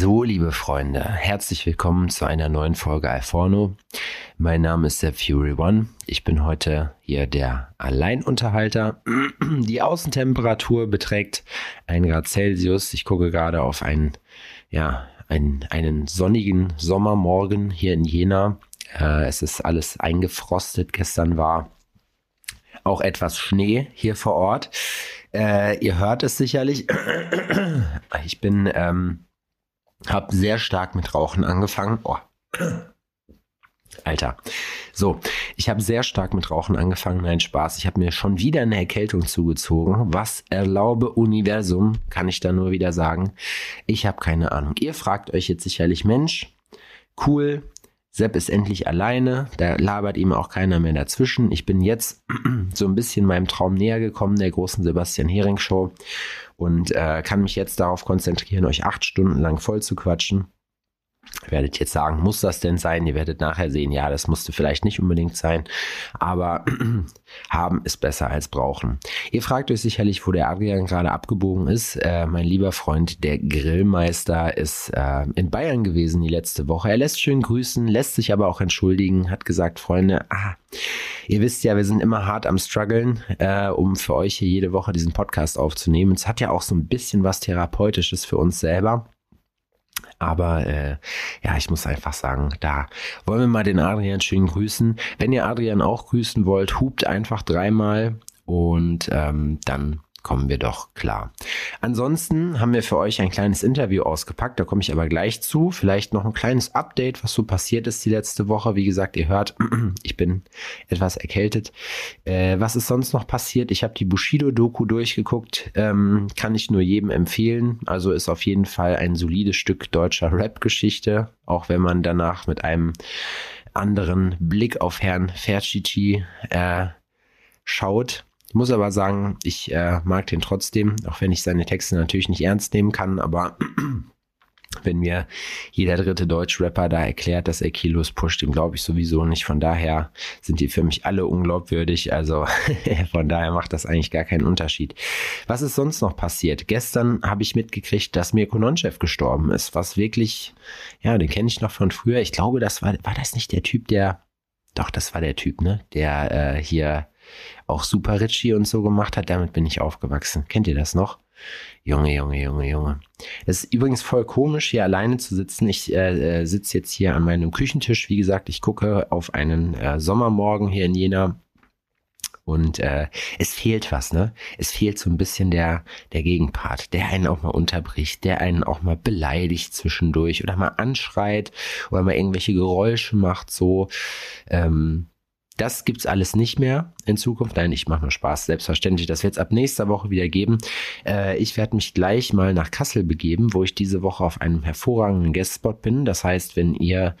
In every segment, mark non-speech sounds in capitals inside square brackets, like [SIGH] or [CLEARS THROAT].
So, liebe Freunde, herzlich willkommen zu einer neuen Folge Alforno. Mein Name ist der Fury One. Ich bin heute hier der Alleinunterhalter. [CLEARS THROAT] Die Außentemperatur beträgt 1 Grad Celsius. Ich gucke gerade auf einen, ja, einen, einen sonnigen Sommermorgen hier in Jena. Äh, es ist alles eingefrostet. Gestern war auch etwas Schnee hier vor Ort. Äh, ihr hört es sicherlich. [CLEARS THROAT] Ich bin, ähm, habe sehr stark mit Rauchen angefangen. Oh. Alter. So, ich habe sehr stark mit Rauchen angefangen. Nein, Spaß. Ich habe mir schon wieder eine Erkältung zugezogen. Was erlaube Universum, kann ich da nur wieder sagen. Ich habe keine Ahnung. Ihr fragt euch jetzt sicherlich, Mensch, cool, Sepp ist endlich alleine, da labert ihm auch keiner mehr dazwischen. Ich bin jetzt [CLEARS THROAT] so ein bisschen meinem Traum näher gekommen, der großen Sebastian Hering Show und äh, kann mich jetzt darauf konzentrieren, euch acht Stunden lang voll zu quatschen. Ihr werdet jetzt sagen, muss das denn sein? Ihr werdet nachher sehen, ja, das musste vielleicht nicht unbedingt sein, aber [CLEARS THROAT] haben ist besser als brauchen. Ihr fragt euch sicherlich, wo der Adrian gerade abgebogen ist. Äh, mein lieber Freund, der Grillmeister, ist äh, in Bayern gewesen die letzte Woche. Er lässt schön grüßen, lässt sich aber auch entschuldigen, hat gesagt, Freunde, ah, ihr wisst ja, wir sind immer hart am struggeln, äh, um für euch hier jede Woche diesen Podcast aufzunehmen. Es hat ja auch so ein bisschen was Therapeutisches für uns selber. Aber äh, ja, ich muss einfach sagen, da wollen wir mal den Adrian schön grüßen. Wenn ihr Adrian auch grüßen wollt, hupt einfach dreimal und ähm, dann kommen wir doch klar. Ansonsten haben wir für euch ein kleines Interview ausgepackt, da komme ich aber gleich zu. Vielleicht noch ein kleines Update, was so passiert ist die letzte Woche. Wie gesagt, ihr hört, [CLEARS THROAT] ich bin etwas erkältet. Äh, was ist sonst noch passiert? Ich habe die Bushido-Doku durchgeguckt, ähm, kann ich nur jedem empfehlen. Also ist auf jeden Fall ein solides Stück deutscher Rap-Geschichte, auch wenn man danach mit einem anderen Blick auf Herrn Ferchichi äh, schaut. Ich muss aber sagen, ich äh, mag den trotzdem, auch wenn ich seine Texte natürlich nicht ernst nehmen kann, aber [CLEARS THROAT] wenn mir jeder dritte Deutsch-Rapper da erklärt, dass er Kilos pusht, dem glaube ich sowieso nicht. Von daher sind die für mich alle unglaubwürdig. Also [LAUGHS] von daher macht das eigentlich gar keinen Unterschied. Was ist sonst noch passiert? Gestern habe ich mitgekriegt, dass Mirko Nonchev gestorben ist, was wirklich, ja, den kenne ich noch von früher. Ich glaube, das war, war das nicht der Typ, der, doch, das war der Typ, ne, der äh, hier auch Super Richie und so gemacht hat. Damit bin ich aufgewachsen. Kennt ihr das noch? Junge, Junge, Junge, Junge. Es ist übrigens voll komisch, hier alleine zu sitzen. Ich äh, äh, sitze jetzt hier an meinem Küchentisch. Wie gesagt, ich gucke auf einen äh, Sommermorgen hier in Jena. Und äh, es fehlt was, ne? Es fehlt so ein bisschen der, der Gegenpart, der einen auch mal unterbricht, der einen auch mal beleidigt zwischendurch oder mal anschreit oder mal irgendwelche Geräusche macht, so. Ähm, das gibt's alles nicht mehr in Zukunft. Nein, ich mache nur Spaß, selbstverständlich. Das wird es ab nächster Woche wieder geben. Äh, ich werde mich gleich mal nach Kassel begeben, wo ich diese Woche auf einem hervorragenden Guestspot bin. Das heißt, wenn ihr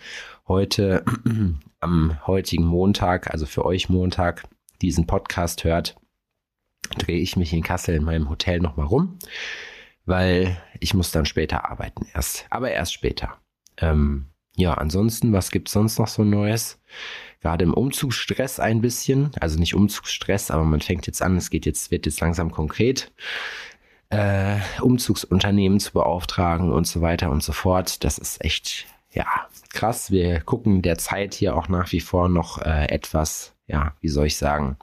heute [CLEARS THROAT] am heutigen Montag, also für euch Montag, diesen Podcast hört, drehe ich mich in Kassel in meinem Hotel nochmal rum, weil ich muss dann später arbeiten erst. Aber erst später. Ähm, ja, ansonsten, was gibt's sonst noch so Neues? Gerade im Umzugsstress ein bisschen, also nicht Umzugsstress, aber man fängt jetzt an, es geht jetzt, wird jetzt langsam konkret. Äh, Umzugsunternehmen zu beauftragen und so weiter und so fort. Das ist echt, ja, krass. Wir gucken der Zeit hier auch nach wie vor noch äh, etwas, ja, wie soll ich sagen,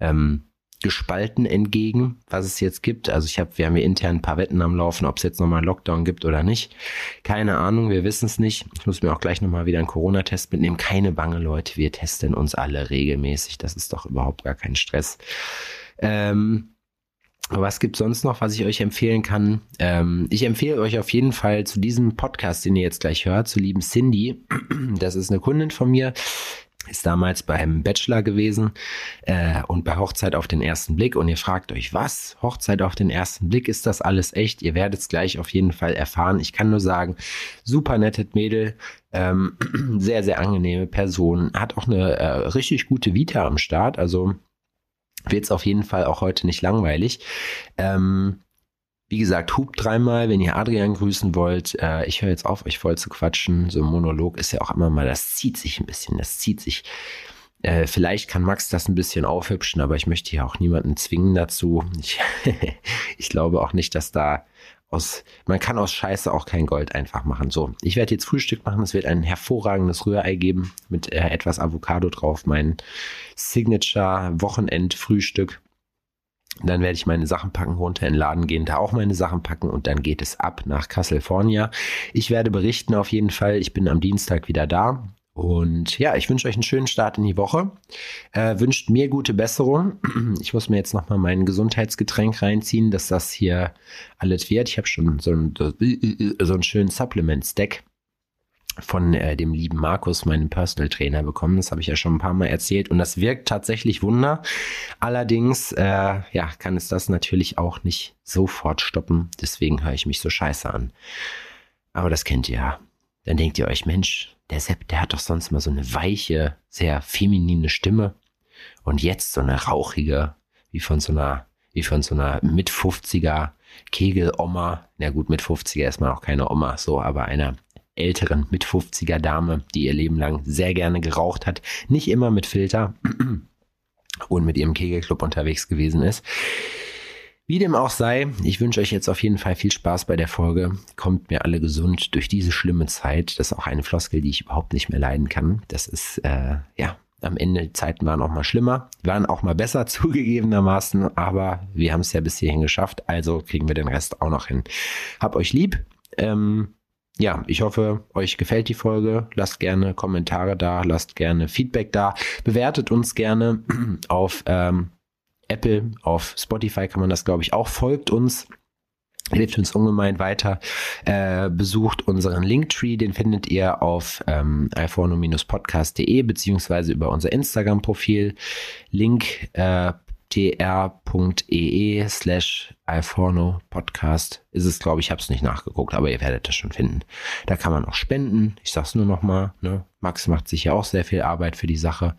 ähm, gespalten entgegen, was es jetzt gibt. Also ich habe, wir haben hier intern ein paar Wetten am Laufen, ob es jetzt nochmal einen Lockdown gibt oder nicht. Keine Ahnung, wir wissen es nicht. Ich muss mir auch gleich nochmal wieder einen Corona-Test mitnehmen. Keine Bange, Leute, wir testen uns alle regelmäßig. Das ist doch überhaupt gar kein Stress. Ähm, was gibt sonst noch, was ich euch empfehlen kann? Ähm, ich empfehle euch auf jeden Fall zu diesem Podcast, den ihr jetzt gleich hört, zu lieben Cindy. Das ist eine Kundin von mir ist damals beim Bachelor gewesen äh, und bei Hochzeit auf den ersten Blick. Und ihr fragt euch, was? Hochzeit auf den ersten Blick? Ist das alles echt? Ihr werdet es gleich auf jeden Fall erfahren. Ich kann nur sagen, super nettes Mädel, ähm, [CLEARS THROAT] sehr, sehr angenehme Person, hat auch eine äh, richtig gute Vita am Start. Also wird es auf jeden Fall auch heute nicht langweilig. Ähm, wie gesagt, hupt dreimal, wenn ihr Adrian grüßen wollt. Äh, ich höre jetzt auf, euch voll zu quatschen. So ein Monolog ist ja auch immer mal, das zieht sich ein bisschen, das zieht sich. Äh, vielleicht kann Max das ein bisschen aufhübschen, aber ich möchte hier auch niemanden zwingen dazu. Ich, [LAUGHS] ich glaube auch nicht, dass da aus, man kann aus Scheiße auch kein Gold einfach machen. So, ich werde jetzt Frühstück machen. Es wird ein hervorragendes Rührei geben mit äh, etwas Avocado drauf. Mein Signature Wochenend-Frühstück. Dann werde ich meine Sachen packen, runter in den Laden gehen, da auch meine Sachen packen und dann geht es ab nach California. Ich werde berichten auf jeden Fall. Ich bin am Dienstag wieder da. Und ja, ich wünsche euch einen schönen Start in die Woche. Äh, wünscht mir gute Besserung. Ich muss mir jetzt nochmal mein Gesundheitsgetränk reinziehen, dass das hier alles wird. Ich habe schon so, ein, so einen schönen Supplement-Stack von äh, dem lieben Markus, meinem Personal Trainer, bekommen. Das habe ich ja schon ein paar Mal erzählt und das wirkt tatsächlich Wunder. Allerdings, äh, ja, kann es das natürlich auch nicht sofort stoppen. Deswegen höre ich mich so scheiße an. Aber das kennt ihr ja. Dann denkt ihr euch, Mensch, der Sepp, der hat doch sonst mal so eine weiche, sehr feminine Stimme und jetzt so eine rauchige, wie von so einer, wie von so einer mit 50er Kegeloma. Na gut, mit 50er ist man auch keine Oma, so, aber einer älteren mit 50er Dame, die ihr Leben lang sehr gerne geraucht hat, nicht immer mit Filter [CLEARS THROAT] und mit ihrem Kegelclub unterwegs gewesen ist. Wie dem auch sei, ich wünsche euch jetzt auf jeden Fall viel Spaß bei der Folge. Kommt mir alle gesund durch diese schlimme Zeit. Das ist auch eine Floskel, die ich überhaupt nicht mehr leiden kann. Das ist, äh, ja, am Ende Zeiten waren auch mal schlimmer, waren auch mal besser [LAUGHS] zugegebenermaßen, aber wir haben es ja bis hierhin geschafft, also kriegen wir den Rest auch noch hin. Hab euch lieb. Ähm, ja, ich hoffe, euch gefällt die Folge. Lasst gerne Kommentare da, lasst gerne Feedback da, bewertet uns gerne [CLEARS THROAT] auf ähm, Apple, auf Spotify kann man das, glaube ich, auch. Folgt uns. Hilft uns ungemein weiter. Äh, besucht unseren Linktree, den findet ihr auf ähm, iPhone-podcast.de beziehungsweise über unser Instagram-Profil. Link äh, tr.ee slash iPhone Podcast ist es, glaube ich, habe es nicht nachgeguckt, aber ihr werdet das schon finden. Da kann man auch spenden. Ich sag's nur noch mal, ne? Max macht sich ja auch sehr viel Arbeit für die Sache.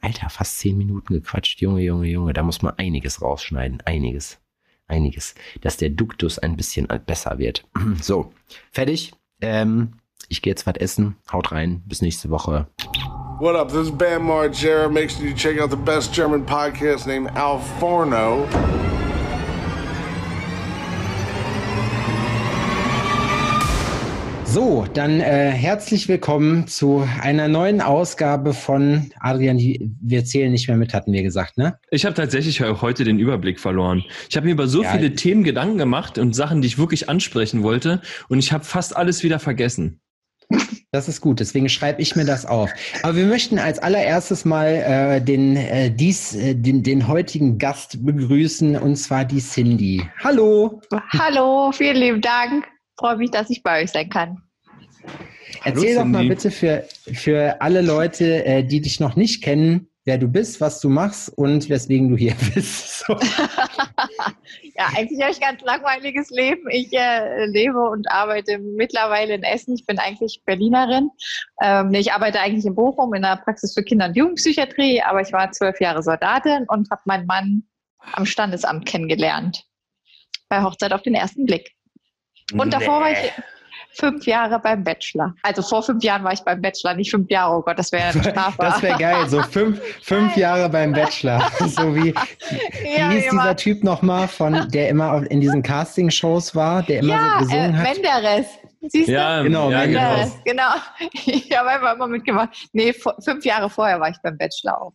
Alter, fast zehn Minuten gequatscht. Junge, Junge, Junge, da muss man einiges rausschneiden. Einiges. Einiges. Dass der Duktus ein bisschen besser wird. [CLEARS THROAT] So, fertig. Ähm, ich gehe jetzt was essen. Haut rein. Bis nächste Woche. What up? This is Bam Margera. Make sure you check out the best German podcast named Al Forno. So, dann äh, herzlich willkommen zu einer neuen Ausgabe von Adrian. Wir zählen nicht mehr mit, hatten wir gesagt, ne? Ich habe tatsächlich heute den Überblick verloren. Ich habe mir über so ja, viele Themen Gedanken gemacht und Sachen, die ich wirklich ansprechen wollte, und ich habe fast alles wieder vergessen. [LAUGHS] Das ist gut, deswegen schreibe ich mir das auf. Aber wir möchten als allererstes mal äh, den, äh, dies, äh, den, den heutigen Gast begrüßen, und zwar die Cindy. Hallo. Hallo, vielen lieben Dank freue mich, dass ich bei euch sein kann. Erzähl Hallo, doch mal bitte für, für alle Leute, äh, die dich noch nicht kennen, wer du bist, was du machst und weswegen du hier [LAUGHS] bist. So. [LAUGHS] ja, eigentlich habe ich ein ganz langweiliges Leben. Ich äh, lebe und arbeite mittlerweile in Essen. Ich bin eigentlich Berlinerin. Ähm, ich arbeite eigentlich in Bochum in der Praxis für Kinder- und Jugendpsychiatrie, aber ich war zwölf Jahre Soldatin und habe meinen Mann am Standesamt kennengelernt. Bei Hochzeit auf den ersten Blick. Und davor nee. war ich fünf Jahre beim Bachelor. Also vor fünf Jahren war ich beim Bachelor, nicht fünf Jahre. Oh Gott, das wäre eine [LAUGHS] Strafe. Das wäre geil, so fünf, fünf Jahre beim Bachelor. [LAUGHS] so wie, ja, wie hieß dieser Typ nochmal, von, der immer in diesen Casting-Shows war, der immer ja, so gesungen äh, hat? Menderes. Siehst du? Ja, genau, ja, Menderes. Genau. [LAUGHS] Ich habe einfach immer mitgemacht. Nee, fünf Jahre vorher war ich beim Bachelor auch.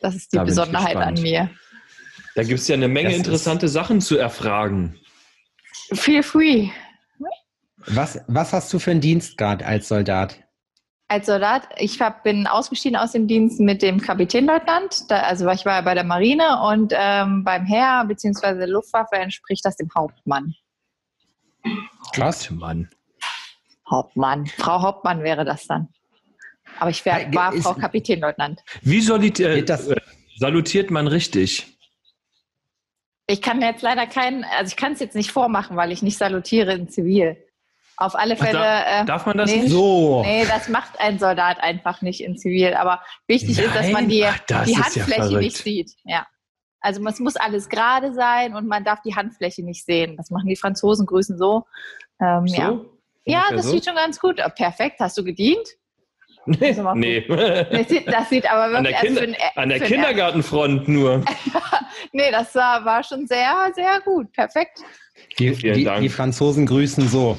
Das ist die da Besonderheit an mir. Da gibt es ja eine Menge das interessante Sachen zu erfragen. Feel free. Was, was hast du für einen Dienstgrad als Soldat? Als Soldat, ich hab, bin ausgestiegen aus dem Dienst mit dem Kapitänleutnant. Da, also ich war bei der Marine und ähm, beim Heer bzw. Luftwaffe entspricht das dem Hauptmann. Krass. Hauptmann. Hauptmann. Frau Hauptmann wäre das dann. Aber ich wär, war Frau Kapitänleutnant. Wie salutiert, äh, salutiert man richtig? Ich kann jetzt leider keinen, also ich kann es jetzt nicht vormachen, weil ich nicht salutiere in Zivil. Auf alle Fälle. Ach, da, darf man das nee, nicht? So. Nee, das macht ein Soldat einfach nicht in Zivil. Aber wichtig Nein? ist, dass man die, Ach, die Handfläche ja nicht sieht. Ja. Also es muss alles gerade sein und man darf die Handfläche nicht sehen. Das machen die Franzosen, grüßen so. Ähm, so? Ja, ja das so? sieht schon ganz gut. Perfekt. Hast du gedient? Nee. nee. Das, sieht, das sieht aber wirklich an der, Kinder, an der Kindergartenfront nur. [LAUGHS] nee, das war, war schon sehr, sehr gut. Perfekt. Die, die, die, Franzosen grüßen so.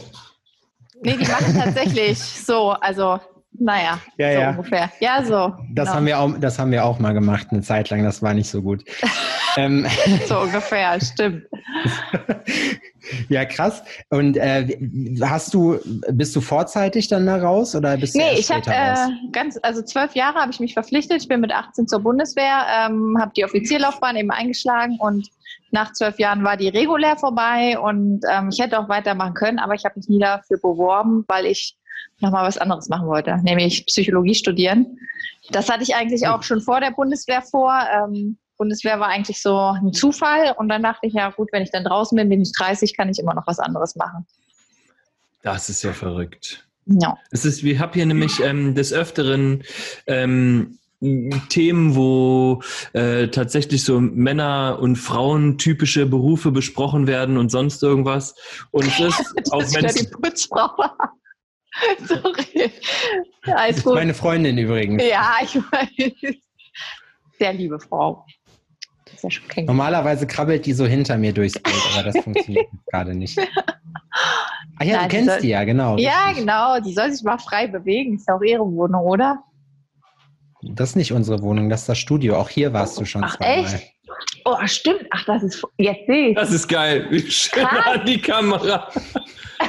Nee, die machen tatsächlich [LAUGHS] so. Also, naja, ja, so ja. ungefähr. Ja, so. Das, genau. haben wir auch, das haben wir auch mal gemacht, eine Zeit lang. Das war nicht so gut. [LAUGHS] ähm. [LAUGHS] So ungefähr, stimmt. ja, krass. Und äh, hast du, bist du vorzeitig dann da raus oder bist du Nee, ich habe äh, ganz, also zwölf Jahre habe ich mich verpflichtet. Ich bin mit 18 zur Bundeswehr, ähm, habe die Offizierlaufbahn eben eingeschlagen und nach zwölf Jahren war die regulär vorbei und ähm, ich hätte auch weitermachen können, aber ich habe mich nie dafür beworben, weil ich nochmal was anderes machen wollte, nämlich Psychologie studieren. Das hatte ich eigentlich auch schon vor der Bundeswehr vor. Ähm, Bundeswehr war eigentlich so ein Zufall und dann dachte ich, ja gut, wenn ich dann draußen bin, bin ich 30, kann ich immer noch was anderes machen. Das ist ja verrückt. Ja. Es ist, wir haben hier nämlich ähm, des Öfteren ähm, Themen, wo äh, tatsächlich so Männer- und Frauen-typische Berufe besprochen werden und sonst irgendwas. Und es ist, das auch wenn die Putzfrau. [LAUGHS] Sorry. Alles das gut. meine Freundin übrigens. Ja, ich weiß. Sehr liebe Frau. Ja Normalerweise krabbelt die so hinter mir durchs Bild, aber das [LAUGHS] funktioniert gerade nicht. Ah ja, Nein, du kennst die, soll, die ja, genau. Ja, genau. Die soll sich mal frei bewegen. Ist ja auch ihre Wohnung, oder? Das ist nicht unsere Wohnung, das ist das Studio. Auch hier warst du schon Ach, zweimal. Echt? Oh, stimmt. Ach, das ist. Jetzt sehe ich. Das ist geil. Wie schön an [LAUGHS] die Kamera.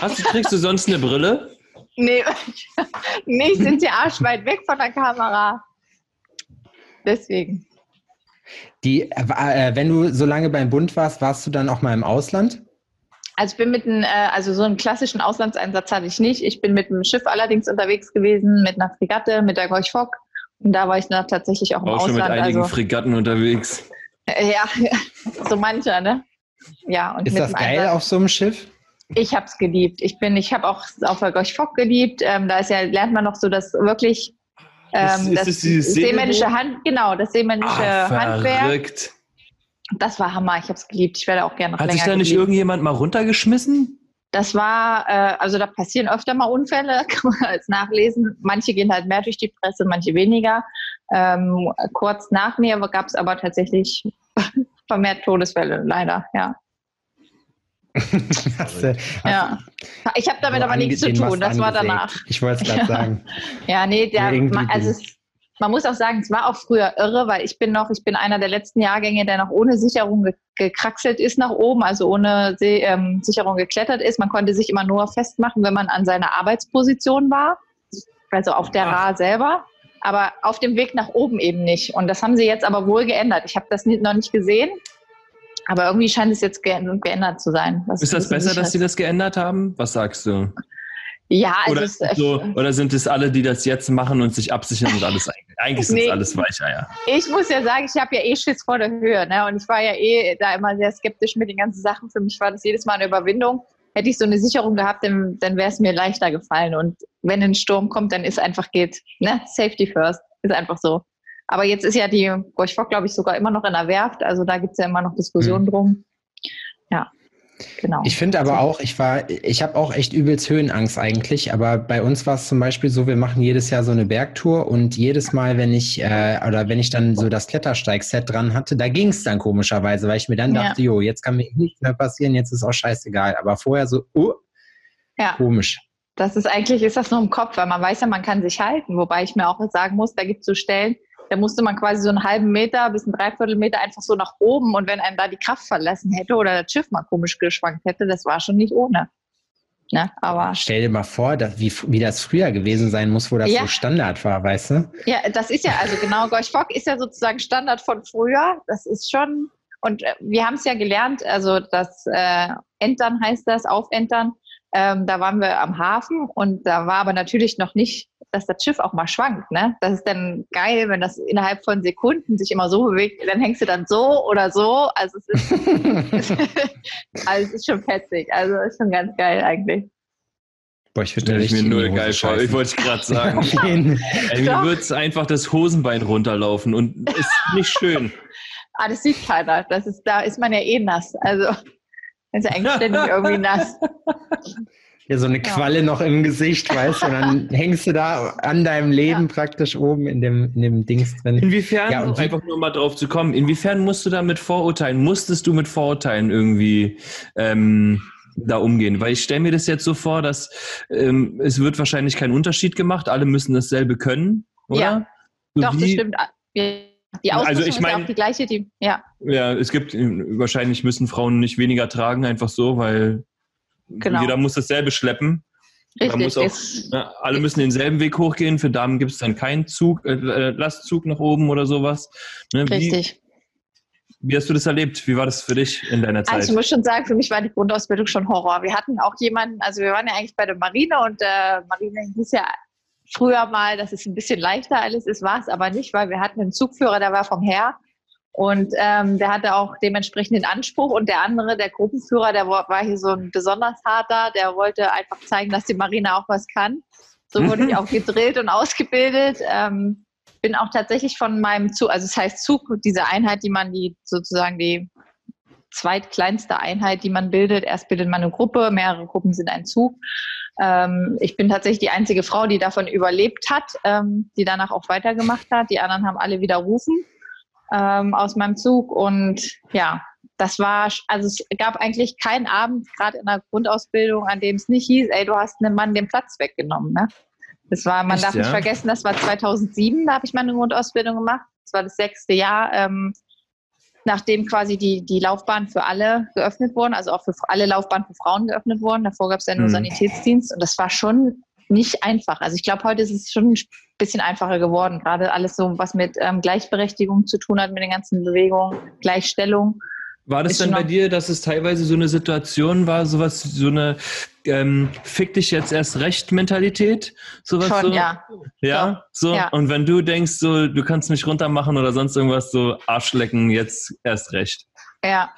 Hast du, trägst du sonst eine Brille? Nee, [LAUGHS] nee, sind sie arschweit weg von der Kamera. Deswegen. Die, äh, wenn du so lange beim Bund warst, warst du dann auch mal im Ausland? Also ich bin mit einem, äh, also so einen klassischen Auslandseinsatz hatte ich nicht. Ich bin mit einem Schiff allerdings unterwegs gewesen, mit einer Fregatte, mit der Gorch Fock. Und da war ich dann tatsächlich auch im auch Ausland. Auch schon mit einigen also, Fregatten unterwegs. Äh, ja, [LAUGHS] so mancher, ne? Ja. Und Ist das geil Einsatz. auf so einem Schiff? Ich habe es geliebt. Ich bin, ich habe auch auf der Gorch Fock geliebt. Ähm, da ist ja, lernt man noch so das wirklich ähm, das, das seemännische Hand, genau, das seemännische ah, Handwerk. Verrückt. Das war Hammer. Ich habe es geliebt. Ich werde auch gerne noch Hat länger sich da nicht geliebt. irgendjemand mal runtergeschmissen? Das war, äh, also da passieren öfter mal Unfälle, [LAUGHS] kann man als nachlesen. Manche gehen halt mehr durch die Presse, manche weniger. Ähm, kurz nach mir gab es aber tatsächlich [LAUGHS] vermehrt Todesfälle, leider, ja. [LAUGHS] hast ja. Ich habe damit aber nichts zu tun, das war danach. Ich wollte es gerade sagen. Ja, nee, der, also es, man muss auch sagen, es war auch früher irre, weil ich bin noch, ich bin einer der letzten Jahrgänge, der noch ohne Sicherung ge gekraxelt ist nach oben, also ohne Se ähm, Sicherung geklettert ist. Man konnte sich immer nur festmachen, wenn man an seiner Arbeitsposition war, also auf der Ra selber aber auf dem Weg nach oben eben nicht. Und das haben sie jetzt aber wohl geändert. Ich habe das noch nicht gesehen, aber irgendwie scheint es jetzt geändert zu sein. Ist das besser, dass sie das geändert haben? Was sagst du? Ja, also oder, so, oder sind es alle, die das jetzt machen und sich absichern und alles eigentlich sind nee, alles Weicheier? Ich muss ja sagen, ich habe ja eh Schiss vor der Höhe, ne? Und ich war ja eh da immer sehr skeptisch mit den ganzen Sachen. Für mich war das jedes Mal eine Überwindung. Hätte ich so eine Sicherung gehabt, dann, dann wäre es mir leichter gefallen. Und wenn ein Sturm kommt, dann ist einfach geht, ne? Safety first. Ist einfach so. Aber jetzt ist ja die Gorch glaube ich, sogar immer noch in der Werft. Also da gibt es ja immer noch Diskussionen mhm. drum. Ja. Genau. Ich finde aber auch, ich war, ich habe auch echt übelst Höhenangst eigentlich, aber bei uns war es zum Beispiel so, wir machen jedes Jahr so eine Bergtour und jedes Mal, wenn ich, äh, oder wenn ich dann so das Klettersteig-Set dran hatte, da ging es dann komischerweise, weil ich mir dann ja. dachte, jo, jetzt kann mir nichts mehr passieren, jetzt ist auch scheißegal. Aber vorher so, oh, ja. komisch. Das ist eigentlich, ist das nur im Kopf, weil man weiß ja, man kann sich halten, wobei ich mir auch sagen muss, da gibt es so Stellen, da musste man quasi so einen halben Meter bis einen Dreiviertelmeter einfach so nach oben und wenn einem da die Kraft verlassen hätte oder das Schiff mal komisch geschwankt hätte, das war schon nicht ohne. Ne? Aber Stell dir mal vor, dass, wie, wie das früher gewesen sein muss, wo das ja. so Standard war, weißt du? Ja, das ist ja, also genau, Gorch Fock ist ja sozusagen Standard von früher. Das ist schon, und äh, wir haben es ja gelernt, also das äh, Entern heißt das, Aufentern. Ähm, da waren wir am Hafen und da war aber natürlich noch nicht dass das Schiff auch mal schwankt. Ne? Das ist dann geil, wenn das innerhalb von Sekunden sich immer so bewegt, dann hängst du dann so oder so. Also es ist, [LAUGHS] also es ist schon fetzig. Also ist schon ganz geil eigentlich. Boah, ich finde ich mir null geil vor. Ich wollte gerade sagen. [LAUGHS] Ey, mir wird es einfach das Hosenbein runterlaufen und ist nicht schön. [LAUGHS] ah, das sieht keiner. Das ist, da ist man ja eh nass. Also ist ja eigentlich ständig irgendwie nass. Ja, so eine Qualle noch im Gesicht, weißt du, und dann [LAUGHS] hängst du da an deinem Leben ja. praktisch oben in dem, in dem Dings drin. Inwiefern, ja, und einfach nur mal drauf zu kommen, inwiefern musst du da mit Vorurteilen, musstest du mit Vorurteilen irgendwie ähm, da umgehen? Weil ich stelle mir das jetzt so vor, dass ähm, es wird wahrscheinlich kein Unterschied gemacht, alle müssen dasselbe können, oder? Ja, so doch, das stimmt. Die Ausrüstung also ich mein, ist ja auch die gleiche, die, ja. Ja, es gibt, wahrscheinlich müssen Frauen nicht weniger tragen, einfach so, weil genau. jeder muss dasselbe schleppen. Richtig. Auch, ja, alle müssen denselben Weg hochgehen. Für Damen gibt es dann keinen Zug, äh, äh, Lastzug nach oben oder sowas. Ne, Richtig. Wie, wie, hast du das erlebt? Wie war das für dich in deiner Zeit? Also ich muss schon sagen, für mich war die Grundausbildung schon Horror. Wir hatten auch jemanden, also wir waren ja eigentlich bei der Marine und äh, Marine hieß ja früher mal, dass es ein bisschen leichter alles ist, war es aber nicht, weil wir hatten einen Zugführer, der war vom Heer und ähm, der hatte auch dementsprechend den Anspruch und der andere, der Gruppenführer, der war hier so ein besonders harter, der wollte einfach zeigen, dass die Marine auch was kann. So wurde ich auch gedrillt und ausgebildet. Ähm, bin auch tatsächlich von meinem Zug, also es das heißt Zug, diese Einheit, die man die sozusagen die zweitkleinste Einheit, die man bildet. Erst bildet man eine Gruppe, mehrere Gruppen sind ein Zug. Ähm, ich bin tatsächlich die einzige Frau, die davon überlebt hat, ähm, die danach auch weitergemacht hat. Die anderen haben alle widerrufen ähm, aus meinem Zug. Und ja, das war, also es gab eigentlich keinen Abend, gerade in der Grundausbildung, an dem es nicht hieß, ey, du hast einem Mann den Platz weggenommen. Ne? Das war, man Echt, darf nicht vergessen, das war 2007, da habe ich meine Grundausbildung gemacht. Das war das sechste Jahr. Ähm, nachdem quasi die, die Laufbahn für alle geöffnet wurden, also auch für alle Laufbahnen für Frauen geöffnet wurden. Davor gab es ja nur mhm. Sanitätsdienst und das war schon nicht einfach. Also ich glaube, heute ist es schon ein bisschen einfacher geworden, gerade alles so, was mit ähm, Gleichberechtigung zu tun hat, mit den ganzen Bewegungen, Gleichstellung. War das dann bei dir, dass es teilweise so eine Situation war, sowas, so eine ähm, Fick dich jetzt erst recht Mentalität? Sowas Schon, so? ja. Ja? So? Ja. Und wenn du denkst, so, du kannst mich runtermachen oder sonst irgendwas, so Arschlecken, jetzt erst recht. Ja.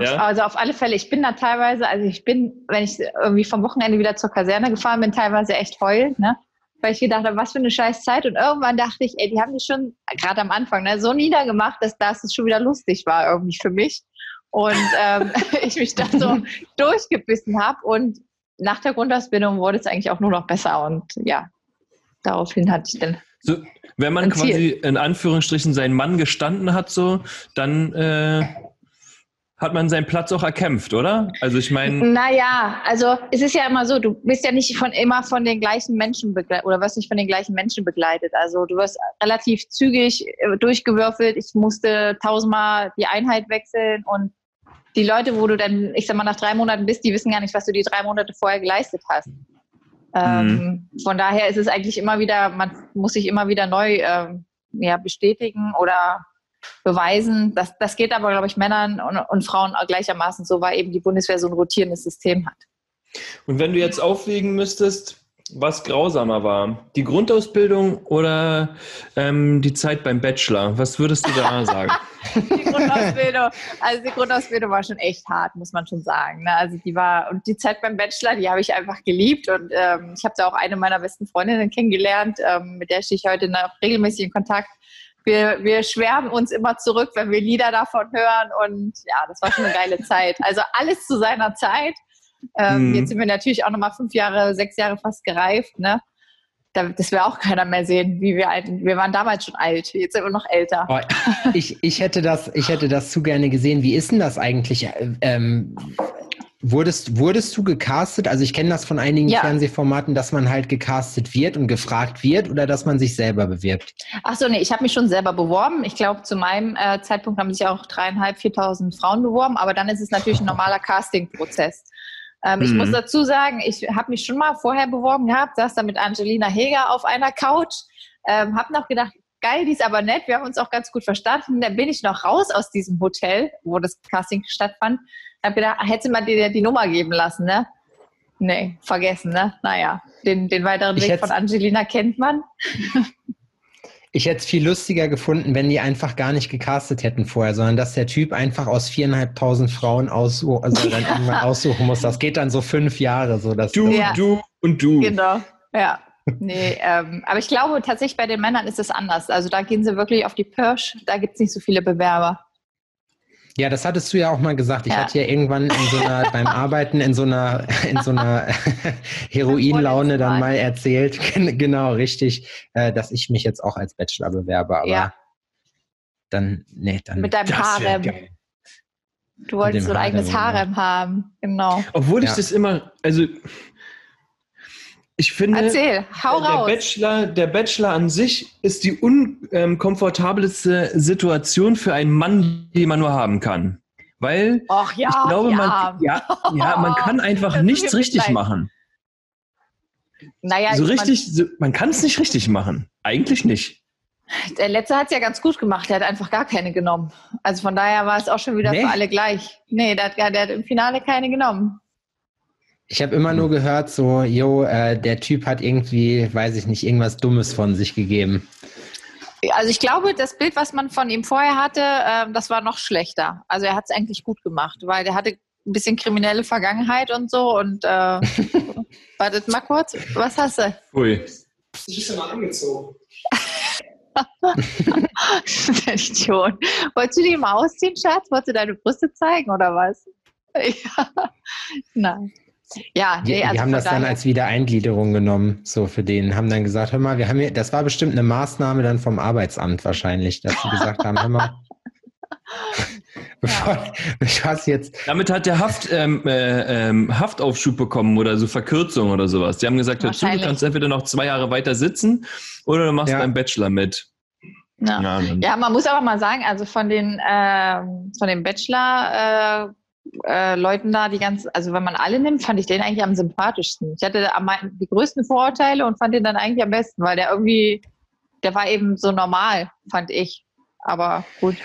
Ja. Also auf alle Fälle, ich bin da teilweise, also ich bin, wenn ich irgendwie vom Wochenende wieder zur Kaserne gefahren bin, teilweise echt heulend, ne? Weil ich gedacht habe, was für eine scheiß Zeit. Und irgendwann dachte ich, ey, die haben mich schon, gerade am Anfang, ne, so niedergemacht, dass das schon wieder lustig war irgendwie für mich. Und ähm, [LAUGHS] ich mich da so [LAUGHS] durchgebissen habe. Und nach der Grundausbildung wurde es eigentlich auch nur noch besser. Und ja, daraufhin hatte ich dann. So, wenn man quasi in Anführungsstrichen seinen Mann gestanden hat, so, dann äh, hat man seinen Platz auch erkämpft, oder? Also ich meine. Naja, also es ist ja immer so, du bist ja nicht von immer von den gleichen Menschen begleitet oder wirst nicht von den gleichen Menschen begleitet. Also du wirst relativ zügig äh, durchgewürfelt. Ich musste tausendmal die Einheit wechseln und die Leute, wo du dann, ich sag mal, nach drei Monaten bist, die wissen gar nicht, was du die drei Monate vorher geleistet hast. Ähm, mhm. von daher ist es eigentlich immer wieder, man muss sich immer wieder neu ähm, ja, bestätigen oder beweisen. Das, das geht aber, glaube ich, Männern und, und Frauen gleichermaßen so, weil eben die Bundeswehr so ein rotierendes System hat. Und wenn du jetzt aufwägen müsstest, was grausamer war, die Grundausbildung oder ähm, die Zeit beim Bachelor, was würdest du da sagen? [LAUGHS] die Grundausbildung, also die Grundausbildung war schon echt hart, muss man schon sagen. Ne? Also die war und die Zeit beim Bachelor, die habe ich einfach geliebt und ähm, ich habe da auch eine meiner besten Freundinnen kennengelernt, ähm, mit der stehe ich heute noch regelmäßig in Kontakt wir, wir schwärmen uns immer zurück, wenn wir Lieder davon hören. Und ja, das war schon eine geile Zeit. Also alles zu seiner Zeit. Ähm, mhm. Jetzt sind wir natürlich auch nochmal fünf Jahre, sechs Jahre fast gereift. Ne? das will auch keiner mehr sehen, wie wir alt. Wir waren damals schon alt, jetzt sind wir noch älter. Oh, ich, ich, hätte das, ich hätte das zu gerne gesehen. Wie ist denn das eigentlich? Ähm, Wurdest, wurdest du gecastet? Also ich kenne das von einigen ja. Fernsehformaten, dass man halt gecastet wird und gefragt wird oder dass man sich selber bewirbt? Ach so, nee, ich habe mich schon selber beworben. Ich glaube, zu meinem äh, Zeitpunkt haben sich auch dreieinhalb, viertausend Frauen beworben, aber dann ist es natürlich ein [LAUGHS] normaler Castingprozess. Ähm, mhm. Ich muss dazu sagen, ich habe mich schon mal vorher beworben gehabt, saß da mit Angelina Heger auf einer Couch, ähm, habe noch gedacht, geil, die ist aber nett, wir haben uns auch ganz gut verstanden. Dann bin ich noch raus aus diesem Hotel, wo das Casting stattfand habe gedacht, hätte man dir die Nummer geben lassen, ne? Nee, vergessen, ne? Naja, den, den weiteren ich Weg von Angelina kennt man. [LAUGHS] Ich hätte es viel lustiger gefunden, wenn die einfach gar nicht gecastet hätten vorher, sondern dass der Typ einfach aus viereinhalbtausend Frauen aussuch, also dann [LAUGHS] irgendwann aussuchen muss. Das geht dann so fünf Jahre. So, dass du, ja. du und du. Genau, ja. Nee, ähm, aber ich glaube tatsächlich bei den Männern ist es anders. Also da gehen sie wirklich auf die Pirsch, da gibt es nicht so viele Bewerber. Ja, das hattest du ja auch mal gesagt. Ich ja. hatte ja irgendwann in so einer, [LAUGHS] beim Arbeiten in so einer, in so einer [LAUGHS] Heroinlaune dann mal erzählt, [LAUGHS] genau, richtig, äh, dass ich mich jetzt auch als Bachelor bewerbe, aber ja. dann, nee, dann. Mit deinem Harem. Du wolltest so ein eigenes Harem haben, genau. Obwohl ich ja. das immer, also ich finde, Erzähl, hau der raus. Bachelor, der Bachelor an sich ist die unkomfortabelste Situation für einen Mann, die man nur haben kann. Weil Och, ja, ich glaube, ja. man, ja, ja, man kann [LAUGHS] einfach nichts richtig leid. machen. Naja, so richtig, so, man kann es nicht richtig machen. Eigentlich nicht. Der letzte hat es ja ganz gut gemacht. Der hat einfach gar keine genommen. Also von daher war es auch schon wieder nee. für alle gleich. Nee, der hat, der hat im Finale keine genommen. Ich habe immer nur gehört, so, jo, äh, der Typ hat irgendwie, weiß ich nicht, irgendwas Dummes von sich gegeben. Also ich glaube, das Bild, was man von ihm vorher hatte, äh, das war noch schlechter. Also er hat es eigentlich gut gemacht, weil der hatte ein bisschen kriminelle Vergangenheit und so. Und äh, [LAUGHS] wartet mal kurz, was hast du? Ui. Ich ist ja mal angezogen. [LAUGHS] der Idiot. Wolltest du die mal ausziehen, Schatz? Wolltest du deine Brüste zeigen oder was? [LAUGHS] ja. Nein. Ja, nee, also die haben das dann als Wiedereingliederung genommen, so für den, haben dann gesagt, hör mal, wir haben hier, das war bestimmt eine Maßnahme dann vom Arbeitsamt wahrscheinlich, dass sie gesagt haben, hör mal, [LAUGHS] bevor ja. ich was jetzt. Damit hat der Haft, ähm, äh, ähm, Haftaufschub bekommen oder so Verkürzung oder sowas. Die haben gesagt, hör zu, du kannst entweder noch zwei Jahre weiter sitzen oder du machst ja. beim Bachelor mit. Ja. Ja, ja, man muss aber mal sagen, also von den, äh, von den Bachelor, äh, äh, Leuten da, die ganz, also wenn man alle nimmt, fand ich den eigentlich am sympathischsten. Ich hatte am, die größten Vorurteile und fand den dann eigentlich am besten, weil der irgendwie, der war eben so normal, fand ich. Aber gut.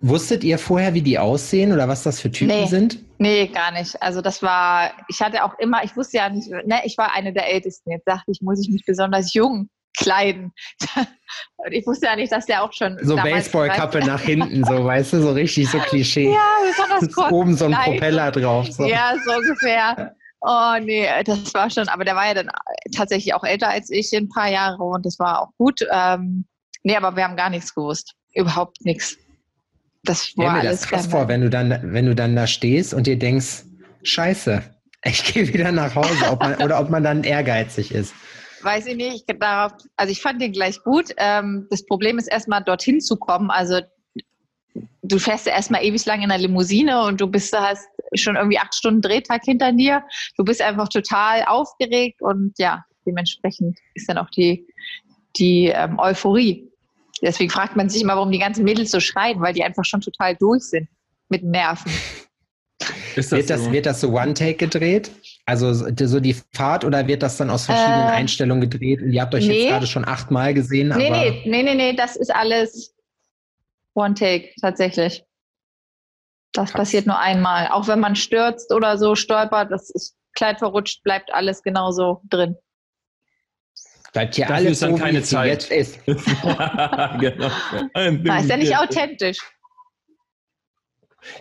Wusstet ihr vorher, wie die aussehen oder was das für Typen nee, sind? Nee, gar nicht. Also das war, ich hatte auch immer, ich wusste ja nicht, ne, ich war eine der Ältesten. Jetzt dachte ich, muss ich mich besonders jung kleiden. [LAUGHS] ich wusste ja nicht, dass der auch schon. So Baseballkappe nach hinten, so [LAUGHS] weißt du, so richtig so Klischee. Ja, besonders kurz. Oben so ein Propeller drauf. So. Ja, so ungefähr. Oh nee, das war schon, aber der war ja dann tatsächlich auch älter als ich, ein paar Jahre und das war auch gut. Ähm, nee, aber wir haben gar nichts gewusst. Überhaupt nichts. Das war mir alles das krass vor, wenn du dann, wenn du dann da stehst und dir denkst, scheiße, [LAUGHS] ich gehe wieder nach Hause, ob man, oder ob man dann ehrgeizig ist weiß ich nicht. Darauf, also ich fand den gleich gut. Ähm, das Problem ist erstmal dorthin zu kommen. Also du fährst ja erstmal ewig lang in der Limousine und du bist, hast schon irgendwie acht Stunden Drehtag hinter dir. Du bist einfach total aufgeregt und ja, dementsprechend ist dann auch die, die ähm, Euphorie. Deswegen fragt man sich immer, warum die ganzen Mädels so schreien, weil die einfach schon total durch sind mit Nerven. Das wird, das, so? wird das so One-Take gedreht? Also so die Fahrt oder wird das dann aus verschiedenen äh, Einstellungen gedreht? Und ihr habt euch nee. jetzt gerade schon achtmal gesehen. Nee, aber nee, nee, nee, nee, das ist alles One-Take tatsächlich. Das Krass. passiert nur einmal. Auch wenn man stürzt oder so stolpert, das ist Kleid verrutscht, bleibt alles genauso drin. Bleibt hier Dafür alles ist dann so, keine Zeit. jetzt ist. [LAUGHS] genau. [LAUGHS] Na, ist ja nicht authentisch.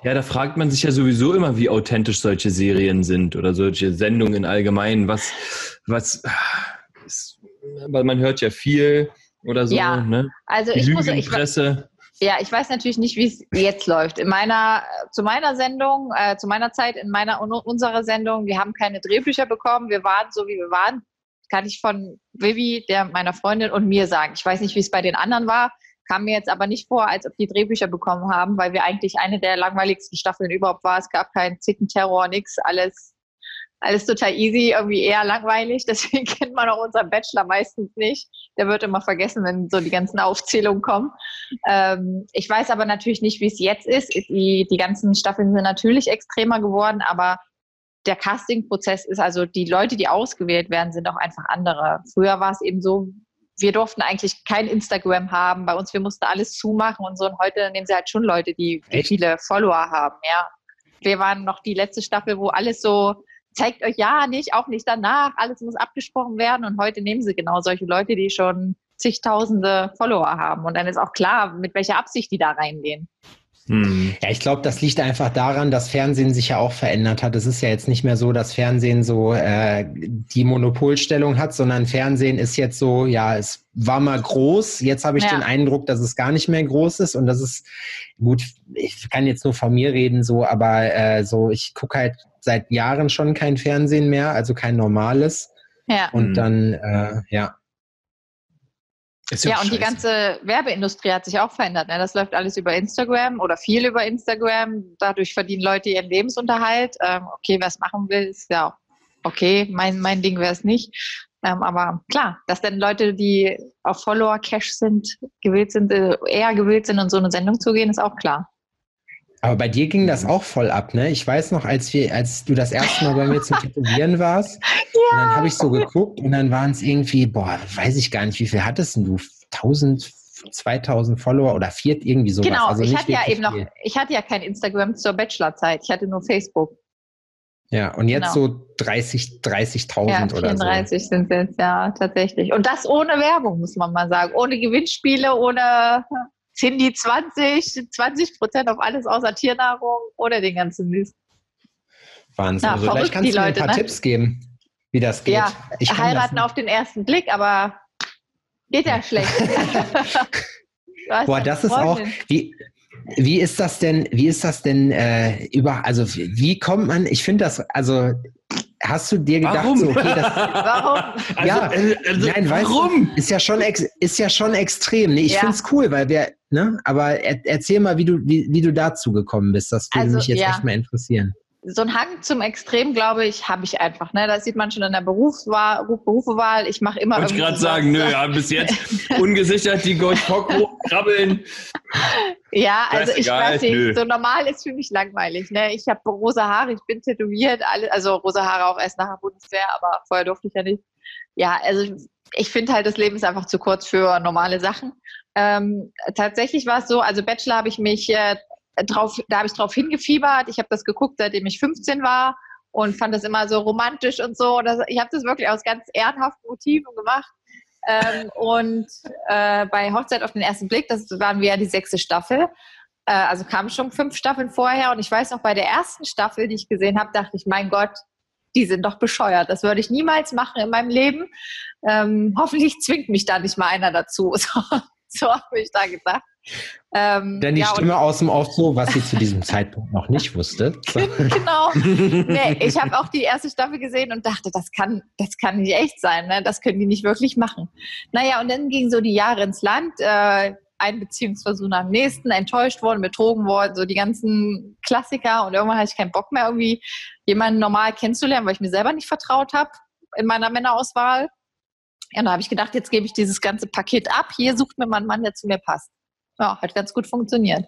Ja, da fragt man sich ja sowieso immer, wie authentisch solche Serien sind oder solche Sendungen allgemein. Was, was, weil man hört ja viel oder so. Ja, ne? also Die ich Lügen muss, ich, Presse. Ja, ich weiß natürlich nicht, wie es jetzt läuft. In meiner, zu meiner Sendung, äh, zu meiner Zeit in meiner unserer Sendung, wir haben keine Drehbücher bekommen. Wir waren so, wie wir waren. Kann ich von Vivi, der meiner Freundin und mir sagen. Ich weiß nicht, wie es bei den anderen war. Kam mir jetzt aber nicht vor, als ob die Drehbücher bekommen haben, weil wir eigentlich eine der langweiligsten Staffeln überhaupt war. Es gab keinen Zickenterror, nix, alles, alles total easy, irgendwie eher langweilig. [LAUGHS] Deswegen kennt man auch unseren Bachelor meistens nicht. Der wird immer vergessen, wenn so die ganzen Aufzählungen kommen. Ähm, ich weiß aber natürlich nicht, wie es jetzt ist. Die, die ganzen Staffeln sind natürlich extremer geworden, aber der Casting-Prozess ist also die Leute, die ausgewählt werden, sind auch einfach andere. Früher war es eben so, wir durften eigentlich kein Instagram haben. Bei uns, wir mussten alles zumachen und so. Und heute nehmen sie halt schon Leute, die, die viele Follower haben, ja. Wir waren noch die letzte Staffel, wo alles so, zeigt euch ja nicht, auch nicht danach, alles muss abgesprochen werden. Und heute nehmen sie genau solche Leute, die schon zigtausende Follower haben. Und dann ist auch klar, mit welcher Absicht die da reingehen. Hm. Ja, ich glaube, das liegt einfach daran, dass Fernsehen sich ja auch verändert hat. Es ist ja jetzt nicht mehr so, dass Fernsehen so äh, die Monopolstellung hat, sondern Fernsehen ist jetzt so, ja, es war mal groß. Jetzt habe ich Ja. den Eindruck, dass es gar nicht mehr groß ist. Und das ist gut, ich kann jetzt nur von mir reden, so, aber äh, so, ich gucke halt seit Jahren schon kein Fernsehen mehr, also kein normales. Ja. Und Mhm. dann, äh, ja. Ist Ja, und die scheiße. ganze Werbeindustrie hat sich auch verändert. Ne? Das läuft alles über Instagram oder viel über Instagram. Dadurch verdienen Leute ihren Lebensunterhalt. Ähm, okay, wer es machen will, ist ja auch okay. Mein, mein Ding wäre es nicht. Ähm, aber klar, dass dann Leute, die auf Follower-Cash sind, gewillt sind, äh, eher gewillt sind, in so eine Sendung zu gehen, ist auch klar. Aber bei dir ging das auch voll ab, ne? Ich weiß noch, als wir, als du das erste Mal bei mir zum Tätowieren warst, [LAUGHS] und dann habe ich so geguckt und dann waren es irgendwie, boah, weiß ich gar nicht, wie viel hattest denn du? 1000, 2000 Follower oder vier, irgendwie sowas. genau, also ich hatte ja eben noch, viel. ich hatte ja kein Instagram zur Bachelorzeit. Ich hatte nur Facebook. Ja, und jetzt genau. so 30, 30.000 Ja, oder so. 34 sind es jetzt, ja, tatsächlich. Und das ohne Werbung, muss man mal sagen. Ohne Gewinnspiele, ohne Cindy 20, 20 Prozent auf alles außer Tiernahrung, ohne den ganzen Mist. Wahnsinn. Ja, also vielleicht kannst die du mir ein paar ne? Tipps geben, wie das geht. Ja, Heiraten auf den ersten Blick, aber geht ja schlecht. [LAUGHS] Boah, das ist auch, wie, wie ist das denn, wie ist das denn äh, über, also wie wie kommt man, ich finde das, also hast du dir gedacht, Warum? so, okay, das, [LAUGHS] Warum? Also, Ja, äh, also, Nein, weißt warum? Du, ist ja schon ex, ist ja schon extrem. Nee, ich Ja. find's cool, weil wir, ne, aber er, erzähl mal, wie du, wie, wie du dazu gekommen bist. Das würde Also, mich jetzt ja. echt mal interessieren. So ein Hang zum Extrem, glaube ich, habe ich einfach. Ne? Das sieht man schon in der Berufswahl, Berufewahl. Ich mache immer Wollte ich gerade sagen, nö, ja, bis jetzt [LAUGHS] ungesichert die Gold krabbeln. Ja, also ich weiß nicht, nö. so normal ist für mich langweilig. Ne? Ich habe rosa Haare, ich bin tätowiert, alle, also rosa Haare auch erst nach der Bundeswehr, aber vorher durfte ich ja nicht. Ja, also ich finde halt, das Leben ist einfach zu kurz für normale Sachen. Ähm, tatsächlich war es so, also Bachelor habe ich mich äh, drauf, da habe ich drauf hingefiebert. Ich habe das geguckt, seitdem ich 15 war und fand das immer so romantisch und so. Ich habe das wirklich aus ganz ehrenhaften Motiven gemacht. Ähm, und äh, bei Hochzeit auf den ersten Blick, das waren wir ja die sechste Staffel. Äh, also kamen schon fünf Staffeln vorher. Und ich weiß noch, bei der ersten Staffel, die ich gesehen habe, dachte ich, mein Gott, die sind doch bescheuert. Das würde ich niemals machen in meinem Leben. Ähm, hoffentlich zwingt mich da nicht mal einer dazu. [LAUGHS] So, so habe ich da gedacht. Ähm, Denn die ja, Stimme aus dem Off so, was sie zu diesem Zeitpunkt noch nicht wusste. [LAUGHS] Genau. Nee, [LAUGHS] ich habe auch die erste Staffel gesehen und dachte, das kann, das kann nicht echt sein, ne? Das können die nicht wirklich machen. Naja, und dann gingen so die Jahre ins Land, äh, ein Beziehungsversuch nach dem nächsten, enttäuscht worden, betrogen worden, so die ganzen Klassiker und irgendwann hatte ich keinen Bock mehr, irgendwie jemanden normal kennenzulernen, weil ich mir selber nicht vertraut habe in meiner Männerauswahl. Ja, da habe ich gedacht, jetzt gebe ich dieses ganze Paket ab. Hier sucht mir mal einen Mann, der zu mir passt. Ja, hat ganz gut funktioniert.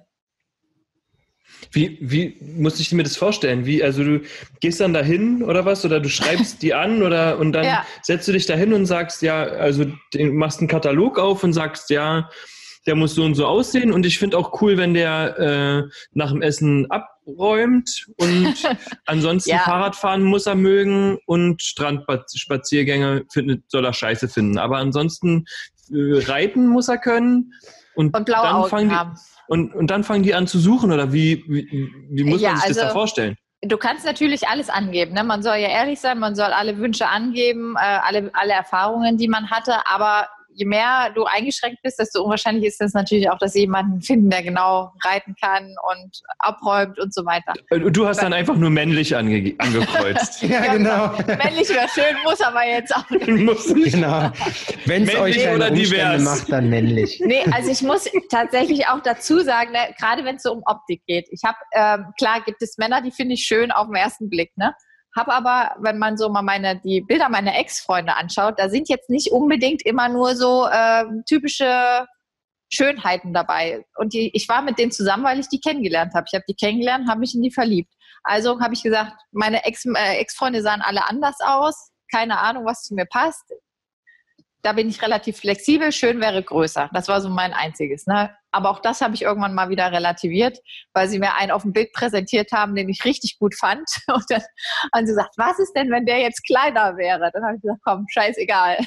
Wie, wie musste ich mir das vorstellen? Wie, also du gehst dann dahin oder was? Oder du schreibst [LAUGHS] die an oder und dann Ja. setzt du dich dahin und sagst, ja, also du machst einen Katalog auf und sagst, ja, der muss so und so aussehen. Und ich finde auch cool, wenn der äh, nach dem Essen abräumt und [LAUGHS] ansonsten Ja. Fahrradfahren muss er mögen und Strandspaziergänge findet, soll er scheiße finden. Aber ansonsten äh, reiten muss er können. Und, Und blaue dann Augen fangen die, haben. und, und dann fangen die an zu suchen oder wie, wie, wie muss Ja, man sich das also- da vorstellen? Du kannst natürlich alles angeben. Ne? Man soll ja ehrlich sein, man soll alle Wünsche angeben, äh, alle, alle Erfahrungen, die man hatte. Aber je mehr du eingeschränkt bist, desto unwahrscheinlich ist es natürlich auch, dass sie jemanden finden, der genau reiten kann und abräumt und so weiter. Äh, Du hast dann einfach nur männlich ange angekreuzt. [LAUGHS] Ja, genau. Männlich wäre schön, muss aber jetzt auch nicht. [LAUGHS] Muss nicht. genau. Wenn es Männlich euch keine oder Umstände divers? macht, dann männlich. Nee, also ich muss tatsächlich auch dazu sagen, ne, gerade wenn es so um Optik geht. Ich habe, ähm, klar gibt es Männer, die finde ich schön auf den ersten Blick, ne? Hab aber, wenn man so mal meine, die Bilder meiner Ex-Freunde anschaut, da sind jetzt nicht unbedingt immer nur so ähm, typische Schönheiten dabei. Und die, ich war mit denen zusammen, weil ich die kennengelernt habe. Ich habe die kennengelernt, habe mich in die verliebt. Also habe ich gesagt, meine Ex, äh, Ex-Freunde sahen alle anders aus. Keine Ahnung, was zu mir passt. Da bin ich relativ flexibel. Schön wäre größer. Das war so mein einziges. Ne? Aber auch das habe ich irgendwann mal wieder relativiert, weil sie mir einen auf dem Bild präsentiert haben, den ich richtig gut fand. [LAUGHS] Und dann haben sie gesagt, was ist denn, wenn der jetzt kleiner wäre? Dann habe ich gesagt, komm, scheißegal.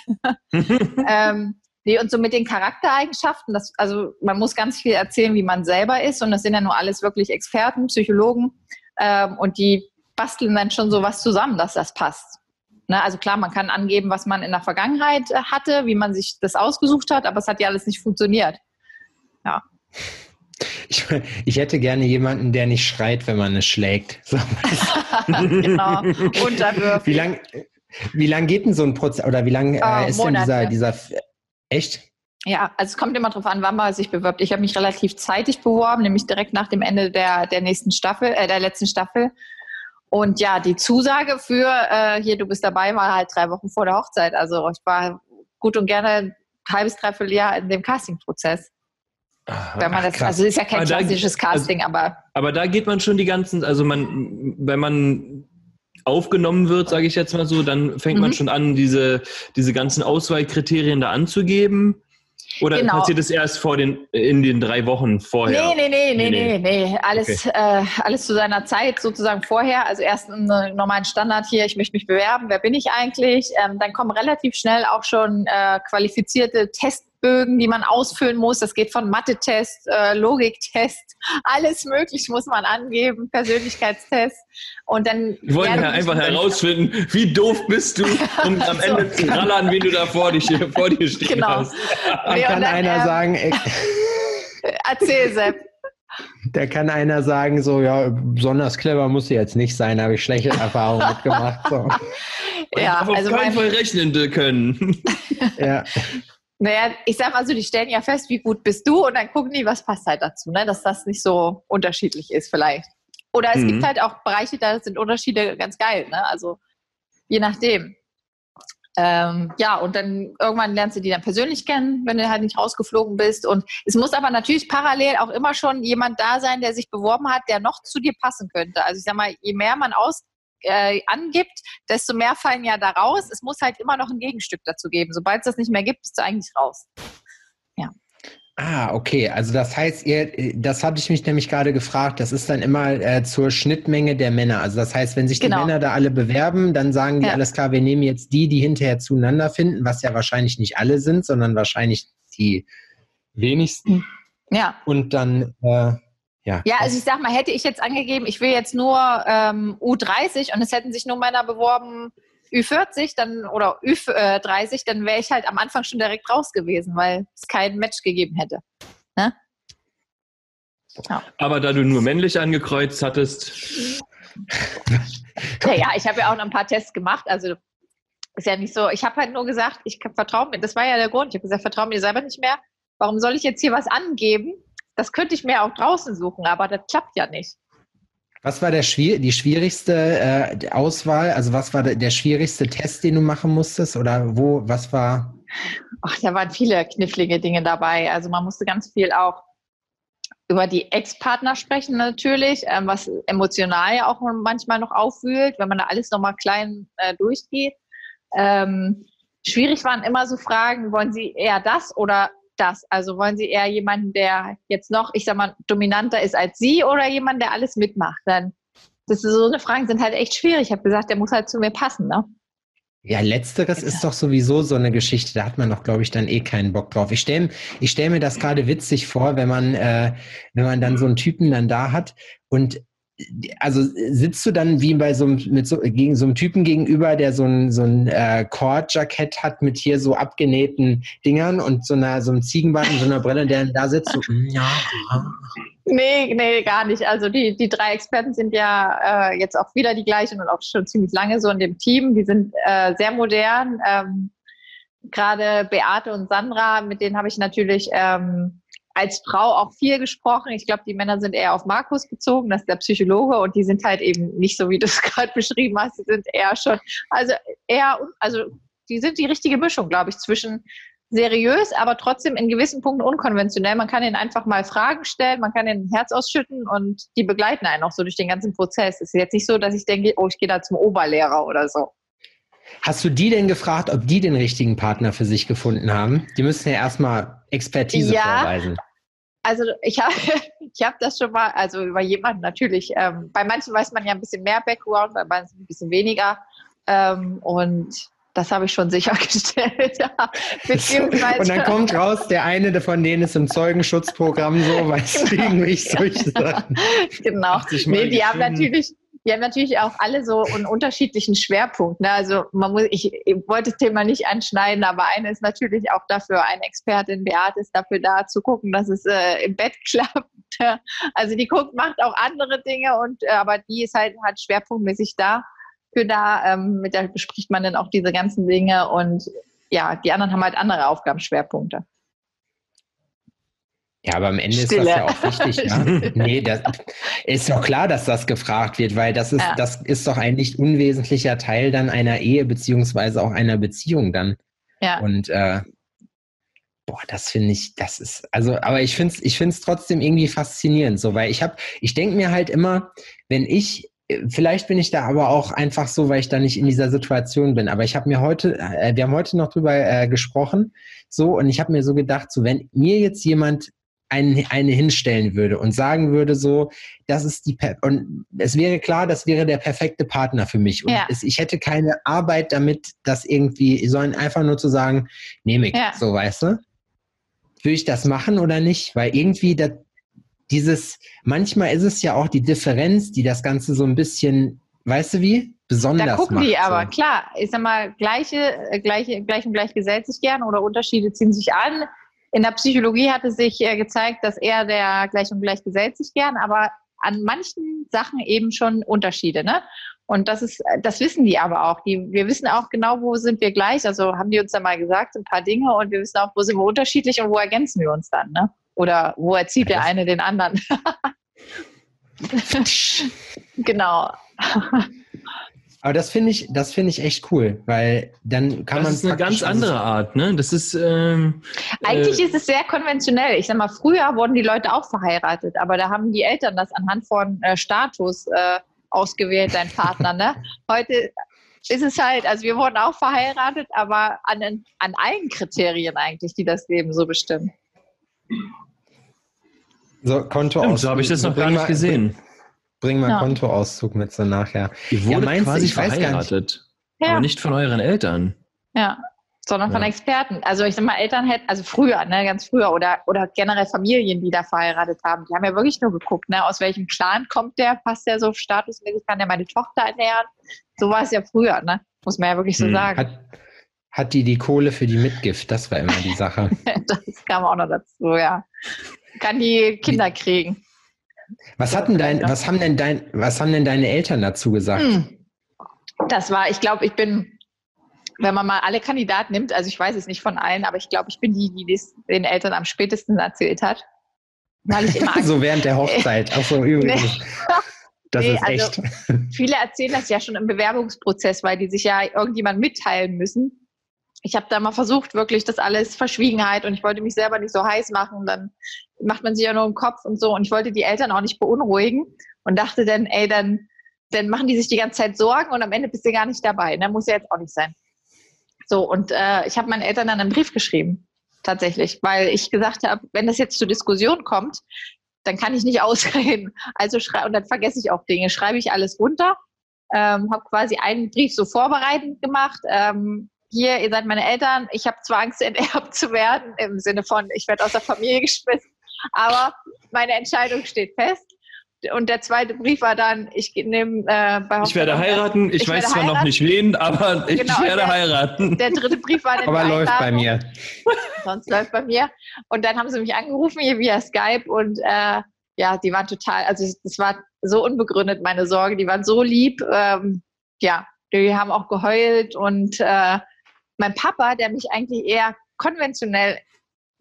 [LAUGHS] ähm, Nee, und so mit den Charaktereigenschaften, das, also man muss ganz viel erzählen, wie man selber ist. Und das sind ja nur alles wirklich Experten, Psychologen. Ähm, und die basteln dann schon so was zusammen, dass das passt. Ne, also klar, man kann angeben, was man in der Vergangenheit äh, hatte, wie man sich das ausgesucht hat, aber es hat ja alles nicht funktioniert. Ja. Ich, ich, hätte gerne jemanden, der nicht schreit, wenn man es schlägt. So. [LAUGHS] genau. Unterwürfig. Wie lange wie lang geht denn so ein Prozess oder wie lange äh, oh, ist Monate. denn dieser, dieser echt? Ja, also es kommt immer darauf an, wann man sich bewirbt. Ich habe mich relativ zeitig beworben, nämlich direkt nach dem Ende der, der nächsten Staffel, äh, der letzten Staffel. Und ja, die Zusage für äh, hier, du bist dabei, war halt drei Wochen vor der Hochzeit. Also ich war gut und gerne ein halbes, dreiviertel Jahr in dem Casting-Prozess. Wenn man das, Krass. also ist ja kein aber klassisches da, Casting, also, aber. Aber da geht man schon die ganzen, also man, wenn man aufgenommen wird, sage ich jetzt mal so, dann fängt mhm. man schon an, diese, diese ganzen Auswahlkriterien da anzugeben. Oder genau. passiert es erst vor den, in den drei Wochen vorher? Nee, nee, nee, nee, nee, nee. nee. Alles, okay. äh, alles zu seiner Zeit sozusagen vorher. Also erst einen normalen Standard hier, ich möchte mich bewerben, wer bin ich eigentlich? Ähm, dann kommen relativ schnell auch schon äh, qualifizierte Tests Bögen, die man ausfüllen muss. Das geht von Mathe-Test, äh, Logiktest, [LAUGHS] alles möglich muss man angeben, Persönlichkeitstest. Und dann Wir wollen ja einfach herausfinden, wie doof bist du, [LAUGHS] um am Ende so. zu rallern, wie du da vor, dich, vor dir stehen genau. hast. [LAUGHS] Dann kann dann, einer ähm, sagen, ey, erzähl Sepp. Da kann einer sagen, so, ja, besonders clever muss sie jetzt nicht sein, habe ich schlechte Erfahrungen mitgemacht. So. ja, auf also keinen Fall rechnen können. ja. Naja, ich sag mal so, die stellen ja fest, wie gut bist du und dann gucken die, was passt halt dazu, ne? dass das nicht so unterschiedlich ist vielleicht. Oder es mhm. gibt halt auch Bereiche, da sind Unterschiede ganz geil, ne? Also je nachdem. Ähm, ja, und dann irgendwann lernst du die dann persönlich kennen, wenn du halt nicht rausgeflogen bist. Und es muss aber natürlich parallel auch immer schon jemand da sein, der sich beworben hat, der noch zu dir passen könnte. Also ich sag mal, je mehr man aus, äh, angibt, desto mehr fallen ja da raus. Es muss halt immer noch ein Gegenstück dazu geben. Sobald es das nicht mehr gibt, bist du eigentlich raus. Ja. Ah, okay. Also das heißt, ihr, das habe ich mich nämlich gerade gefragt, das ist dann immer äh, zur Schnittmenge der Männer. Also das heißt, wenn sich genau. die Männer da alle bewerben, dann sagen die, ja. alles klar, wir nehmen jetzt die, die hinterher zueinander finden, was ja wahrscheinlich nicht alle sind, sondern wahrscheinlich die wenigsten. Ja. Und dann äh, ja, ja, also ich sag mal, hätte ich jetzt angegeben, ich will jetzt nur ähm, U30 und es hätten sich nur Männer beworben Ü40 dann oder Ü30, dann wäre ich halt am Anfang schon direkt raus gewesen, weil es kein Match gegeben hätte. Ne? Ja. Aber da du nur männlich angekreuzt hattest. [LAUGHS] ja, ja, ich habe ja auch noch ein paar Tests gemacht. Also ist ja nicht so. Ich habe halt nur gesagt, ich vertraue mir. Das war ja der Grund. Ich habe gesagt, vertraue mir selber nicht mehr. Warum soll ich jetzt hier was angeben, das könnte ich mir auch draußen suchen, aber das klappt ja nicht. Was war der die schwierigste äh, Auswahl? Also was war der, der, schwierigste Test, den du machen musstest? Oder wo, was war? Ach, da waren viele knifflige Dinge dabei. Also man musste ganz viel auch über die Ex-Partner sprechen natürlich, ähm, was emotional ja auch manchmal noch aufwühlt, wenn man da alles nochmal klein äh, durchgeht. Ähm, schwierig waren immer so Fragen, wollen Sie eher das oder das? Also wollen Sie eher jemanden, der jetzt noch, ich sag mal, dominanter ist als Sie oder jemanden, der alles mitmacht? Dann, das ist so eine Frage, sind halt echt schwierig. Ich habe gesagt, der muss halt zu mir passen, ne? Ja, letzteres ist doch sowieso so eine Geschichte, da hat man doch, glaube ich, dann eh keinen Bock drauf. Ich stelle ich stell mir das gerade witzig vor, wenn man, äh, wenn man dann so einen Typen dann da hat und also sitzt du dann wie bei so einem, so, gegen so einem Typen gegenüber, der so ein, so ein äh, Cord-Jackett hat mit hier so abgenähten Dingern und so, einer, so einem Ziegenbart und so einer Brille, der da sitzt so, mm, ja. Nee, nee, gar nicht. Also die, die drei Experten sind ja äh, jetzt auch wieder die gleichen und auch schon ziemlich lange so in dem Team. Die sind äh, sehr modern. Ähm, Gerade Beate und Sandra, mit denen habe ich natürlich ähm, als Frau auch viel gesprochen. Ich glaube, die Männer sind eher auf Markus bezogen, das ist der Psychologe und die sind halt eben nicht so, wie du es [LAUGHS] gerade beschrieben hast. Die sind eher schon, also eher, also die sind die richtige Mischung, glaube ich, zwischen seriös, aber trotzdem in gewissen Punkten unkonventionell. Man kann ihnen einfach mal Fragen stellen, man kann ihnen ein Herz ausschütten und die begleiten einen auch so durch den ganzen Prozess. Es ist jetzt nicht so, dass ich denke, oh, ich gehe da zum Oberlehrer oder so. Hast du die denn gefragt, ob die den richtigen Partner für sich gefunden haben? Die müssen ja erstmal Expertise ja, vorweisen also ich habe [LAUGHS] ich hab das schon mal, also über jemanden natürlich. Ähm, bei manchen weiß man ja ein bisschen mehr Background, bei manchen ein bisschen weniger. Ähm, und Das habe ich schon sichergestellt. [LAUGHS] Ja. Und dann kommt raus, der eine von denen ist im Zeugenschutzprogramm so, weißt du, irgendwelche solche Sachen. genau. Nee, die haben natürlich, die haben natürlich auch alle so einen unterschiedlichen Schwerpunkt. Ne? Also man muss, ich, ich wollte das Thema nicht anschneiden, aber eine ist natürlich auch dafür, eine Expertin, Beate ist dafür da zu gucken, dass es äh, im Bett [LAUGHS] klappt. Also die guckt, macht auch andere Dinge und äh, aber die ist halt, halt schwerpunktmäßig da für da. Ähm, mit der bespricht man dann auch diese ganzen Dinge und ja, die anderen haben halt andere Aufgabenschwerpunkte. Ja, aber am Ende Stille. ist das ja auch wichtig. Ne? [LAUGHS] nee, das ist doch klar, dass das gefragt wird, weil das ist, Ja. das ist doch ein nicht unwesentlicher Teil dann einer Ehe beziehungsweise auch einer Beziehung dann. Ja, Und äh, boah, das finde ich, das ist, also, aber ich finde es ich find's trotzdem irgendwie faszinierend, so, weil ich habe, ich denke mir halt immer, wenn ich, äh, vielleicht bin ich da aber auch einfach so, weil ich da nicht in dieser Situation bin, aber ich habe mir heute, äh, wir haben heute noch drüber äh, gesprochen, so, und ich habe mir so gedacht, so, wenn mir jetzt jemand einen, eine hinstellen würde und sagen würde so, das ist die, per und es wäre klar, das wäre der perfekte Partner für mich und Ja. es, ich hätte keine Arbeit damit, das irgendwie, sondern einfach nur zu sagen, nehme ich, Ja. so weißt du. Will ich das machen oder nicht? Weil irgendwie das, dieses, manchmal ist es ja auch die Differenz, die das Ganze so ein bisschen, weißt du wie, besonders da gucken macht. die aber, so. klar, ich sag mal, gleiche, äh, gleiche, gleich und gleich gesellt sich gern oder Unterschiede ziehen sich an. In der Psychologie hat es sich äh, gezeigt, dass eher der gleich und gleich gesellt sich gern, aber an manchen Sachen eben schon Unterschiede, ne? Und das ist, äh, das wissen die aber auch. Die, wir wissen auch genau, wo sind wir gleich. Also haben die uns da mal gesagt, ein paar Dinge und wir wissen auch, wo sind wir unterschiedlich und wo ergänzen wir uns dann, ne? Oder wo erzieht der eine den anderen? [LAUGHS] genau. [LAUGHS] Aber das finde ich, das finde ich echt cool, weil dann kann man Das ist eine ganz andere Art, ne? Das ist ähm, Eigentlich äh, ist es sehr konventionell. Ich sag mal, früher wurden die Leute auch verheiratet, aber da haben die Eltern das anhand von äh, Status äh, ausgewählt, dein Partner. Ne? [LAUGHS] Heute ist es halt, also wir wurden auch verheiratet, aber an, an allen Kriterien eigentlich, die das Leben so bestimmen. so Konto stimmt, so habe ich das noch gar nicht gesehen. Bring mal Ja. Kontoauszug mit so nachher. Ihr wurdet meinst du, quasi ich verheiratet, Ja, aber nicht von euren Eltern. ja. Sondern von Ja. Experten. Also ich sag mal, Eltern hätten, also früher, ne, ganz früher, oder, oder generell Familien, die da verheiratet haben, die haben ja wirklich nur geguckt, ne, aus welchem Clan kommt der, passt der so statusmäßig, kann der meine Tochter ernähren. So war es ja früher, ne? Muss man ja wirklich so Hm. sagen. Hat, hat die die Kohle für die Mitgift? Das war immer die Sache. [LAUGHS] Das kam auch noch dazu, ja. Kann die Kinder kriegen. Was hatten dein, was haben denn dein, was haben denn deine Eltern dazu gesagt? Hm. Das war, ich glaube, ich bin, wenn man mal alle Kandidaten nimmt, also ich weiß es nicht von allen, aber ich glaube, ich bin die, die das den Eltern am spätesten erzählt hat. Weil ich immer [LAUGHS] so während der Hochzeit. [LAUGHS] Ach so, übrigens. Das Nee, ist also- echt. [LAUGHS] Viele erzählen das ja schon im Bewerbungsprozess, weil die sich ja irgendjemand mitteilen müssen. Ich habe da mal versucht, wirklich das alles Verschwiegenheit und ich wollte mich selber nicht so heiß machen. Dann macht man sich ja nur im Kopf und so. Und ich wollte die Eltern auch nicht beunruhigen und dachte dann, ey, dann, dann machen die sich die ganze Zeit Sorgen und am Ende bist du gar nicht dabei. Ne? Muss ja jetzt auch nicht sein. So, und äh, ich habe meinen Eltern dann einen Brief geschrieben, tatsächlich, weil ich gesagt habe, wenn das jetzt zur Diskussion kommt, dann kann ich nicht [LAUGHS] ausreden. Also schrei und dann vergesse ich auch Dinge. Schreibe ich alles runter, ähm, habe quasi einen Brief so vorbereitend gemacht. Ähm, hier, ihr seid meine Eltern. Ich habe zwar Angst, [LAUGHS] enterbt zu werden, im Sinne von, ich werde aus der Familie geschmissen, aber meine Entscheidung steht fest. Und der zweite Brief war dann, ich nehme äh, bei Ich werde Hochzeit- heiraten. Ich, Ich weiß zwar noch heiraten. nicht wen, aber ich Genau, werde der- heiraten. Der dritte Brief war [LAUGHS] dann Aber läuft bei mir. [LAUGHS] sonst läuft bei mir. Und dann haben sie mich angerufen hier via Skype und äh, ja, die waren total, also das war so unbegründet, meine Sorge. Die waren so lieb. Ähm, ja, die haben auch geheult und äh, mein Papa, der mich eigentlich eher konventionell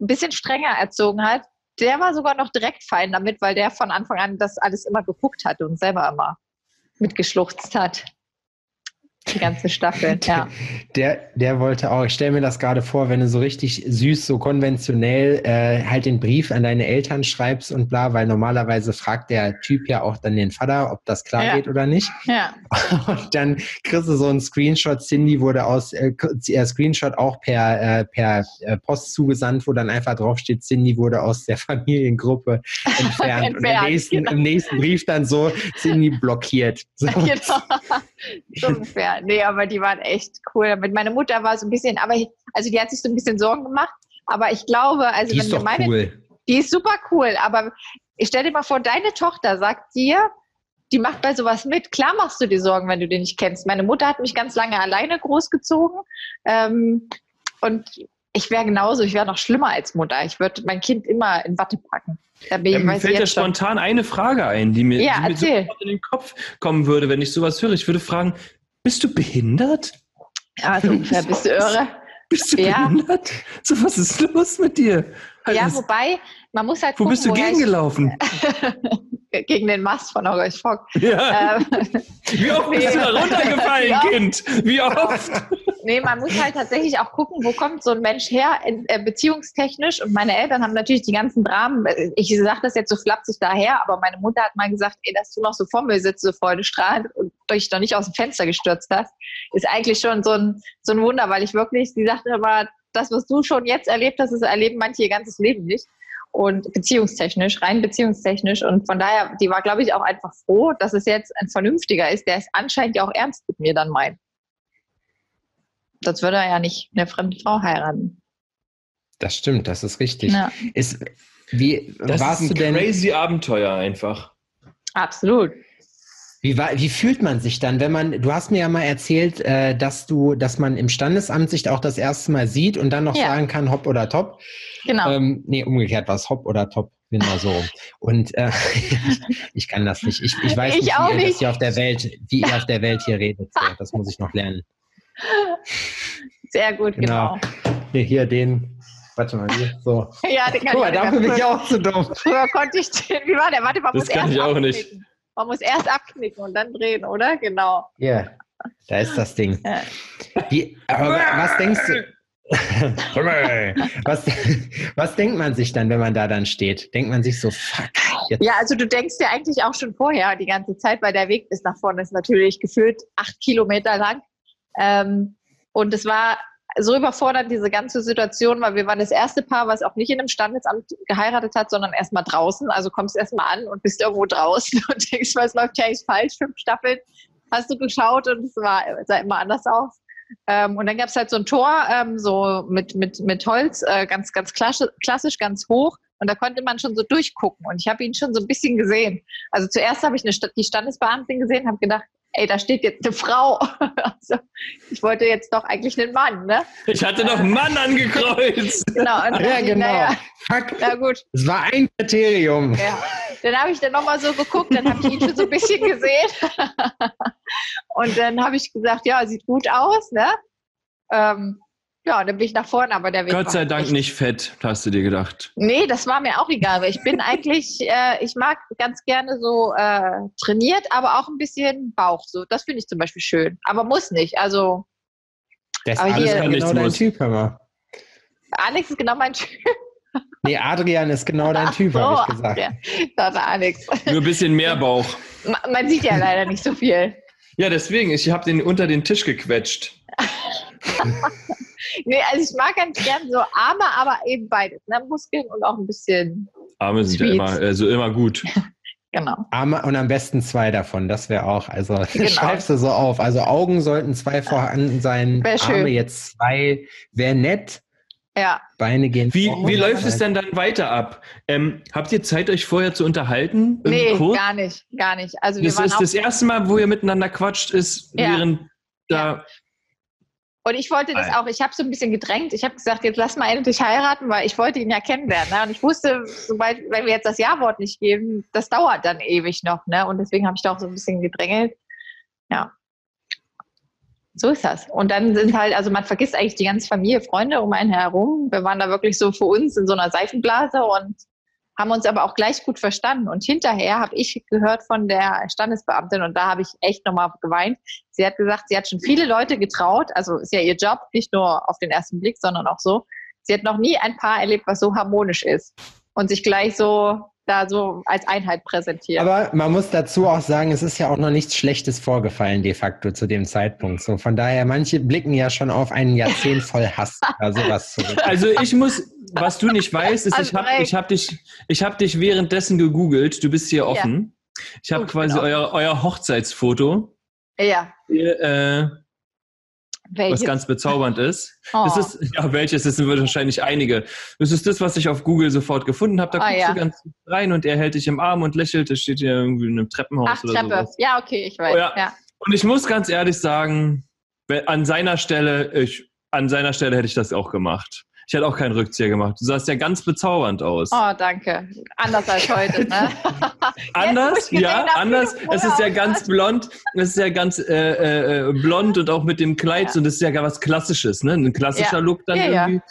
ein bisschen strenger erzogen hat, der war sogar noch direkt fein damit, weil der von Anfang an das alles immer geguckt hat und selber immer mitgeschluchzt hat. Die ganze Staffel, [LAUGHS] ja. Der, der wollte auch, ich stelle mir das gerade vor, wenn du so richtig süß, so konventionell äh, halt den Brief an deine Eltern schreibst und bla, weil normalerweise fragt der Typ ja auch dann den Vater, ob das klar Ja. geht oder nicht. Ja, [LAUGHS] Und dann kriegst du so einen Screenshot, Cindy wurde aus, äh, äh, Screenshot auch per, äh, per äh, Post zugesandt, wo dann einfach draufsteht, Cindy wurde aus der [LAUGHS] Familiengruppe entfernt. und im Entfernt, nächsten, genau. im nächsten Brief dann so, Cindy blockiert. So. genau. [LAUGHS] so ungefähr. Nee, aber die waren echt cool. Mit meiner Mutter war so ein bisschen, aber also die hat sich so ein bisschen Sorgen gemacht. Aber ich glaube, also Die wenn wir doch meine, cool. die ist super cool. Aber ich stell dir mal vor, deine Tochter sagt dir, die macht bei sowas mit. Klar machst du dir Sorgen, wenn du den nicht kennst. Meine Mutter hat mich ganz lange alleine großgezogen. Ähm, und ich wäre genauso, ich wäre noch schlimmer als Mutter. Ich würde mein Kind immer in Watte packen. Da bin ich, Ähm, weiß fällt dir jetzt schon. spontan eine Frage ein, die mir, Ja, die mir sofort in den Kopf kommen würde, wenn ich sowas höre. Ich würde fragen, bist du behindert? Ja, so ungefähr. Bist du irre? [LAUGHS] Bist du Ja. behindert? So, was ist los mit dir? Ja, Was- wobei, man muss halt wo gucken, bist du gegengelaufen? [LAUGHS] gegen den Mast von Horst Fock. Ja. ähm, [LAUGHS] Wie oft bist du da runtergefallen. [LAUGHS] Kind? Wie oft? nee, man muss halt tatsächlich auch gucken, wo kommt so ein Mensch her, in, äh, beziehungstechnisch. Und meine Eltern haben natürlich die ganzen Dramen, äh, ich sage das jetzt so flapsig daher, aber meine Mutter hat mal gesagt, ey, dass du noch so vor mir sitzt, so freudestrahlend und dich doch nicht aus dem Fenster gestürzt hast, ist eigentlich schon so ein, so ein Wunder, weil ich wirklich, sie sagte immer, das, was du schon jetzt erlebt hast, das erleben manche ihr ganzes Leben nicht. Und beziehungstechnisch, rein beziehungstechnisch. Und von daher, die war, glaube ich, auch einfach froh, dass es jetzt ein Vernünftiger ist, der es anscheinend ja auch ernst mit mir dann meint. Sonst würde er ja nicht eine fremde Frau heiraten. Das stimmt, das ist richtig. Ja, Ist, wie Das warst ist du ein denn? crazy Abenteuer einfach. absolut. Wie, war, wie fühlt man sich dann, wenn man, du hast mir ja mal erzählt, äh, dass du, dass man im Standesamt sich auch das erste Mal sieht und dann noch Ja. sagen kann, hopp oder top. Genau. Ähm, nee, umgekehrt war es hopp oder top, genau so. Und äh, [LAUGHS] ich kann das nicht. Ich, ich weiß Ich nicht, auch wie ihr das nicht. hier auf der Welt, wie ihr auf der Welt hier redet. So, das muss ich noch lernen. [LAUGHS] Sehr gut, genau. genau. Hier, hier den. Warte mal, hier. So. [LAUGHS] Ja, den kann Guck mal, ich dafür bin ich auch zu dumm. früher konnte ich den, wie war der? Warte, man Das muss kann erst ich auch nicht. Man muss erst abknicken und dann drehen, oder? Genau. Hier, da ist das Ding. Ja. Wie, aber was denkst du? was, was denkt man sich dann, wenn man da dann steht? Denkt man sich so, fuck, jetzt Ja, also du denkst ja eigentlich auch schon vorher die ganze Zeit, weil der Weg bis nach vorne ist natürlich gefühlt acht Kilometer lang. Ähm, und es war so überfordernd, diese ganze Situation, weil wir waren das erste Paar, was auch nicht in einem Standesamt geheiratet hat, sondern erstmal draußen. Also kommst erstmal an und bist irgendwo draußen [LAUGHS] und denkst, was läuft hier eigentlich falsch? Fünf Staffeln hast du geschaut und es war, sah immer anders aus. Ähm, und dann gab es halt so ein Tor, ähm, so mit, mit, mit Holz, äh, ganz, ganz klassisch, ganz hoch. Und da konnte man schon so durchgucken. Und ich habe ihn schon so ein bisschen gesehen. Also zuerst habe ich eine, die Standesbeamtin gesehen, habe gedacht, ey, da steht jetzt eine Frau. [LAUGHS] also, ich wollte jetzt doch eigentlich einen Mann, ne? Ich hatte noch einen Mann angekreuzt. [LAUGHS] Genau. Und Ja, genau. Naja, Fuck, na gut, es war ein Kriterium. ja. Dann habe ich dann nochmal so geguckt, dann habe ich ihn schon so ein bisschen gesehen. [LAUGHS] und dann habe ich gesagt, ja, sieht gut aus, ne? Ähm, ja, und dann bin ich nach vorne, aber der Weg Gott war sei Dank echt- nicht fett, hast du dir gedacht. Nee, das war mir auch egal, weil ich bin eigentlich, [LAUGHS] äh, ich mag ganz gerne so äh, trainiert, aber auch ein bisschen Bauch. So, das finde ich zum Beispiel schön. Aber muss nicht. Also Das Aber ist hier- alles Kann genau dein muss. Typ, hör mal. Alex ist genau mein Typ. Nee, Adrian ist genau dein Typ, so, habe ich gesagt. Ja, das ist Alex. Nur ein bisschen mehr Bauch. Ma- Man sieht ja leider nicht so viel. Ja, deswegen, ich habe den unter den Tisch gequetscht. [LAUGHS] Nee, also ich mag ganz gern so Arme, aber eben beides. Ne? Muskeln und auch ein bisschen, Arme sind ja Sweet. immer, also immer gut. [LAUGHS] genau. Arme und am besten zwei davon, das wäre auch, also [LAUGHS] Genau. schreibst du so auf. Also Augen sollten zwei vorhanden sein, Wär schön. Arme jetzt zwei, wäre nett, Ja, Beine gehen Wie, vor. wie läuft es denn dann weiter ab? Ähm, habt ihr Zeit, euch vorher zu unterhalten? Nee, kurz? gar nicht, gar nicht. Also wir Das waren ist auch das erste Mal, wo ihr miteinander quatscht, ist Ja. während da. Und ich wollte das auch, ich habe so ein bisschen gedrängt. Ich habe gesagt, jetzt lass mal endlich heiraten, weil ich wollte ihn ja kennenlernen. Ne? Und ich wusste, sobald, wenn wir jetzt das Ja-Wort nicht geben, das dauert dann ewig noch. Ne? Und deswegen habe ich da auch so ein bisschen gedrängelt. Ja. So ist das. Und dann sind halt, also man vergisst eigentlich die ganze Familie, Freunde um einen herum. Wir waren da wirklich so für uns in so einer Seifenblase und haben uns aber auch gleich gut verstanden. Und hinterher habe ich gehört von der Standesbeamtin und da habe ich echt nochmal geweint. Sie hat gesagt, sie hat schon viele Leute getraut, also ist ja ihr Job, nicht nur auf den ersten Blick, sondern auch so. Sie hat noch nie ein Paar erlebt, was so harmonisch ist und sich gleich so da so als Einheit präsentiert. Aber man muss dazu auch sagen, es ist ja auch noch nichts Schlechtes vorgefallen de facto zu dem Zeitpunkt. So von daher, manche blicken ja schon auf ein Jahrzehnt voll Hass [LAUGHS] oder sowas zurück. Also ich muss, was du nicht weißt, ist, ich habe André. ich hab dich, ich hab dich währenddessen gegoogelt. Du bist hier offen. Ich habe quasi genau. euer, euer Hochzeitsfoto. ja, äh, Welches? was ganz bezaubernd ist. Oh. Das ist, ja, welches? Das sind wahrscheinlich einige. Das ist das, was ich auf Google sofort gefunden habe. Da Ah, guckst ja. du ganz rein und er hält dich im Arm und lächelt. Das steht hier irgendwie in einem Treppenhaus Ach, oder Treppe. sowas. Ja, okay, ich weiß. Oh, ja. ja. Und ich muss ganz ehrlich sagen, an seiner Stelle, ich, an seiner Stelle hätte ich das auch gemacht. Ich hätte auch keinen Rückzieher gemacht. Du sahst ja ganz bezaubernd aus. Oh, danke. Anders als heute, ne? [LAUGHS] anders, ja, gesehen hab, anders. Es ist ja ganz blond, es ist ja ganz äh, äh, blond und auch mit dem Kleid Ja. und das ist ja gar was Klassisches, ne? Ein klassischer Ja. Look dann Ja, ja. irgendwie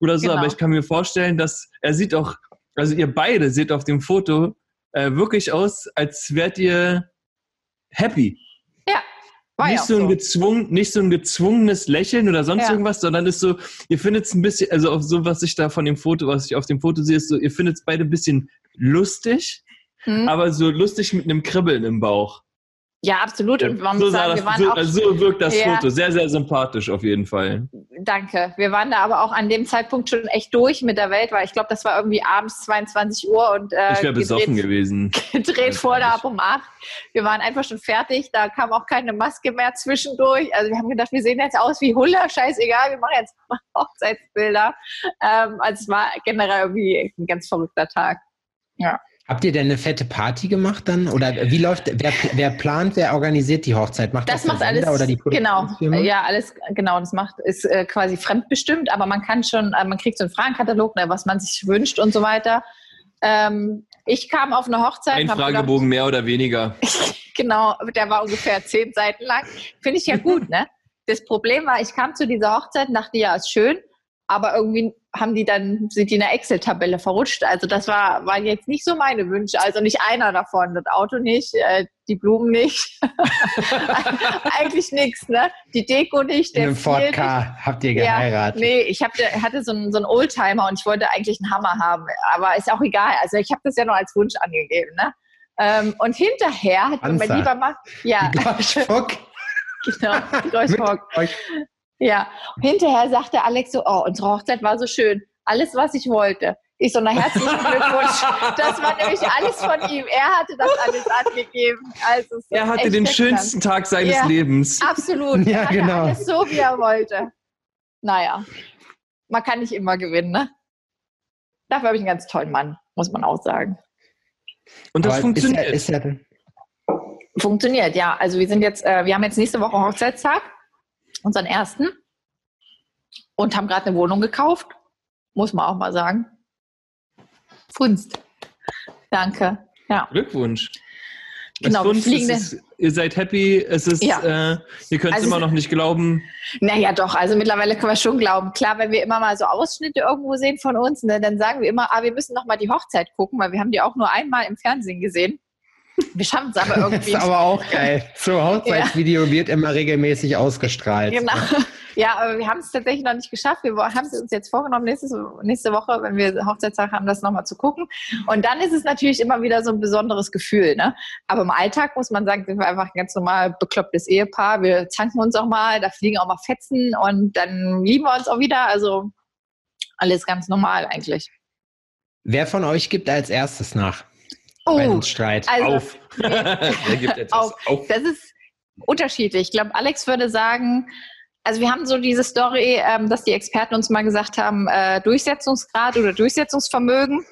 oder so. Genau. Aber ich kann mir vorstellen, dass er sieht auch, also ihr beide seht auf dem Foto äh, wirklich aus, als wärt ihr happy. War nicht ja so ein so. gezwungen, nicht so ein gezwungenes Lächeln oder sonst Ja. irgendwas, sondern ist so, ihr findet es ein bisschen, also auf so was ich da von dem Foto, was ich auf dem Foto sehe, ist so, ihr findet es beide ein bisschen lustig, Hm? aber so lustig mit einem Kribbeln im Bauch. Ja, absolut. Und man so, muss sagen, das, wir waren so, auch, also so wirkt das Ja. Foto. Sehr, sehr sympathisch auf jeden Fall. danke. Wir waren da aber auch an dem Zeitpunkt schon echt durch mit der Welt, weil ich glaube, das war irgendwie abends 22 Uhr und äh, Ich wäre besoffen [LAUGHS] gedreht, gewesen. gedreht vor da ab um 8. Wir waren einfach schon fertig. Da kam auch keine Maske mehr zwischendurch. Also wir haben gedacht, wir sehen jetzt aus wie Huller. Scheißegal, wir machen jetzt [LAUGHS] Hochzeitsbilder. Ähm, also es war generell irgendwie ein ganz verrückter Tag. Habt ihr denn eine fette Party gemacht dann? Oder wie läuft, wer, wer plant, wer organisiert die Hochzeit? Macht Das der macht alles, oder die genau, ja, alles, genau, das macht, ist äh, quasi fremdbestimmt, aber man kann schon, äh, man kriegt so einen Fragenkatalog, ne, was man sich wünscht und so weiter. Ähm, ich kam auf eine Hochzeit. Ein Fragebogen mehr oder weniger. Gedacht, [LAUGHS] genau, der war ungefähr zehn Seiten lang. Finde ich ja gut, ne? Das Problem war, ich kam zu dieser Hochzeit und dachte, ja, ist schön, aber irgendwie haben die dann, sind die in der Excel-Tabelle verrutscht. Also das war, waren jetzt nicht so meine Wünsche. Also nicht einer davon. Das Auto nicht, äh, die Blumen nicht. [LAUGHS] Eigentlich nichts, ne? Die Deko nicht, In der einem Ford. K habt ihr Ja, geheiratet. nee, ich hab, hatte so einen, so einen Oldtimer und ich wollte eigentlich einen Hammer haben. Aber ist auch egal. Also ich habe das ja nur als Wunsch angegeben. Ne? Ähm, und hinterher hat mir mein Panzer. lieber Mann, ja, [LAUGHS] genau, mit euch. Ja. Hinterher sagte Alex so, oh, unsere Hochzeit war so schön. Alles, was ich wollte. Ich so, na herzlichen Glückwunsch. [LAUGHS] Das war nämlich alles von ihm. Er hatte das alles angegeben. Also, Er hatte den schönsten Tag seines Ja. Lebens. Absolut. Ja, er hatte genau. alles so, wie er wollte. Naja, man kann nicht immer gewinnen, ne? Dafür habe ich einen ganz tollen Mann, muss man auch sagen. Und das Aber funktioniert. Ist ja, ist ja, Funktioniert, ja. Also wir sind jetzt, äh, wir haben jetzt nächste Woche Hochzeitstag, unseren ersten, und haben gerade eine Wohnung gekauft. Muss man auch mal sagen. Funst. Danke. Ja, Glückwunsch. Genau, Es wir funzt, fliegen es ist, ihr seid happy, es ist, Ja. äh, ihr könnt es Also immer noch nicht glauben. naja, doch. Also mittlerweile können wir schon glauben. Klar, wenn wir immer mal so Ausschnitte irgendwo sehen von uns, ne, dann sagen wir immer, ah, wir müssen noch mal die Hochzeit gucken, weil wir haben die auch nur einmal im Fernsehen gesehen. Wir schaffen es aber [LAUGHS] das irgendwie. ist aber auch geil. So Hochzeitsvideo [LAUGHS] wird immer regelmäßig ausgestrahlt. Genau. Ja, aber wir haben es tatsächlich noch nicht geschafft. Wir haben es uns jetzt vorgenommen, nächste, nächste Woche, wenn wir Hochzeitstag haben, das nochmal zu gucken. Und dann ist es natürlich immer wieder so ein besonderes Gefühl. Ne? Aber im Alltag muss man sagen, sind wir einfach ein ganz normal beklopptes Ehepaar. Wir zanken uns auch mal, da fliegen auch mal Fetzen und dann lieben wir uns auch wieder. Also alles ganz normal eigentlich. Wer von euch gibt als erstes nach Oh, einem Streit? also auf. [LAUGHS] [LAUGHS] Etwas Auf. auf? Das ist unterschiedlich. Ich glaube, Alex würde sagen, also wir haben so diese Story, ähm, dass die Experten uns mal gesagt haben, äh, Durchsetzungsgrad oder Durchsetzungsvermögen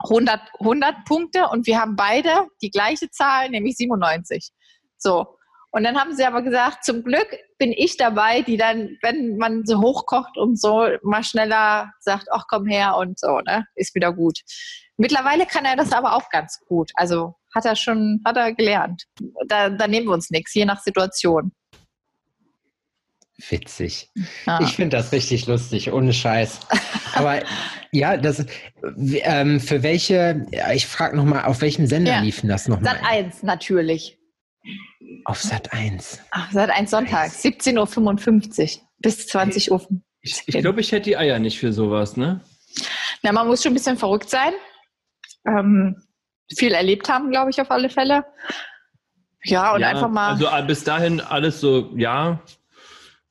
100, 100 Punkte und wir haben beide die gleiche Zahl, nämlich 97. So. Und dann haben sie aber gesagt, zum Glück bin ich dabei, die dann, wenn man so hochkocht und so, mal schneller sagt, ach komm her und so, ne, ist wieder gut. Mittlerweile kann er das aber auch ganz gut. Also hat er schon, hat er gelernt. Da, da nehmen wir uns nichts, je nach Situation. Witzig. Ja. Ich finde das richtig lustig, ohne Scheiß. [LAUGHS] Aber ja, das ähm, für welche, ich frage nochmal, auf welchem Sender Ja. liefen das nochmal? Sat 1 natürlich. Auf Sat 1. Ach, Sat 1 Sonntag, 17.55 Uhr bis 20 Uhr. Ich, ich glaube, ich hätte die Eier nicht für sowas, ne? Na, man muss schon ein bisschen verrückt sein. Ähm, viel erlebt haben, glaube ich, auf alle Fälle. Ja, und ja, einfach mal. Also äh, bis dahin alles so, ja.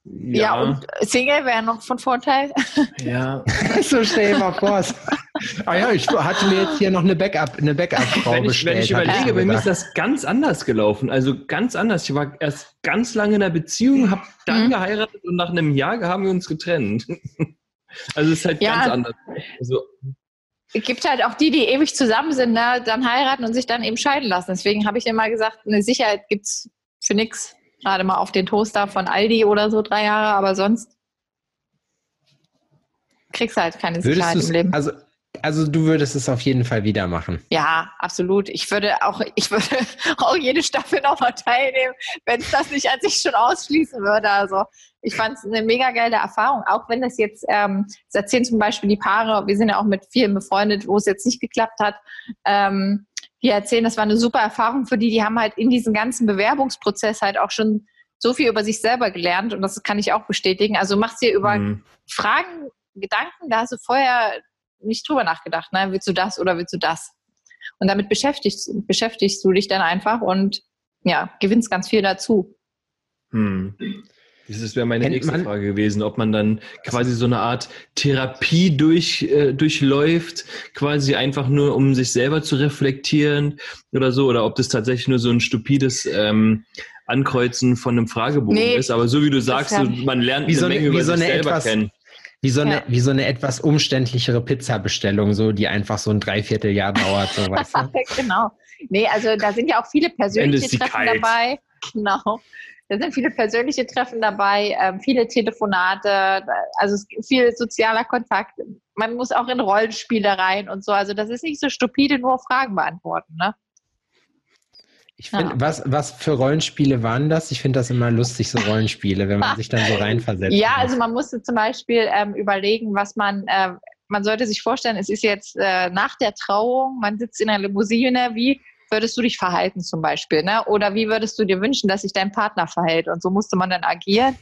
ja. und Single wäre noch von Vorteil. [LAUGHS] ja. [LAUGHS] so stell dir mal vor, Ah ja, ich hatte mir jetzt hier noch eine Backup, eine Backup-Frau Wenn ich, bestellt. wenn ich überlege, so bei mir ist das ganz anders gelaufen. Also ganz anders. Ich war erst ganz lange in einer Beziehung, habe dann Mhm. geheiratet und nach einem Jahr haben wir uns getrennt. [LAUGHS] Also es ist halt Ja. ganz anders. Also, gibt halt auch die, die ewig zusammen sind, ne, dann heiraten und sich dann eben scheiden lassen. Deswegen habe ich immer gesagt, eine Sicherheit gibt's für nix. Gerade mal auf den Toaster von Aldi oder so drei Jahre, aber sonst kriegst du halt keine Sicherheit im Leben. also, also du würdest es auf jeden Fall wieder machen. Ja, absolut. Ich würde auch, ich würde [LAUGHS] auch jede Staffel nochmal teilnehmen, wenn es das nicht an sich schon ausschließen würde. Also ich fand es eine mega geile Erfahrung, auch wenn das jetzt, ähm, das erzählen zum Beispiel die Paare, wir sind ja auch mit vielen befreundet, wo es jetzt nicht geklappt hat, ähm, die erzählen, das war eine super Erfahrung für die, die haben halt in diesem ganzen Bewerbungsprozess halt auch schon so viel über sich selber gelernt und das kann ich auch bestätigen. Also machst dir über mh. Fragen, Gedanken, da hast du vorher nicht drüber nachgedacht, ne? Willst du das oder willst du das? Und damit beschäftigst, beschäftigst du dich dann einfach und ja, gewinnst ganz viel dazu. Hm. Das wäre meine Kennt nächste man- Frage gewesen, ob man dann quasi so eine Art Therapie durch, äh, durchläuft, quasi einfach nur, um sich selber zu reflektieren oder so, oder ob das tatsächlich nur so ein stupides ähm, Ankreuzen von einem Fragebogen Nee, ist. Aber so wie du sagst, ja- so, man lernt Wie so eine eine- Menge wie über so sich eine selber etwas- kennen. Wie so, eine, Ja. wie so eine etwas umständlichere Pizzabestellung, so die einfach so ein Dreivierteljahr dauert, so weißt du? [LAUGHS] genau. Nee, also da sind ja auch viele persönliche Treffen kalt. dabei. [LAUGHS] Genau. Da sind viele persönliche Treffen dabei, ähm, viele Telefonate, also viel sozialer Kontakt. Man muss auch in Rollenspiele rein und so. Also das ist nicht so stupide, nur Fragen beantworten. Ne? Ich finde, Ja. was, was für Rollenspiele waren das? Ich finde das immer lustig, so Rollenspiele, wenn man sich dann so [LAUGHS] reinversetzt. Ja, also man musste zum Beispiel ähm, überlegen, was man, äh, man sollte sich vorstellen, es ist jetzt äh, nach der Trauung, man sitzt in einer Limousine, wie würdest du dich verhalten zum Beispiel, ne? Oder wie würdest du dir wünschen, dass sich dein Partner verhält? Und so musste man dann agieren.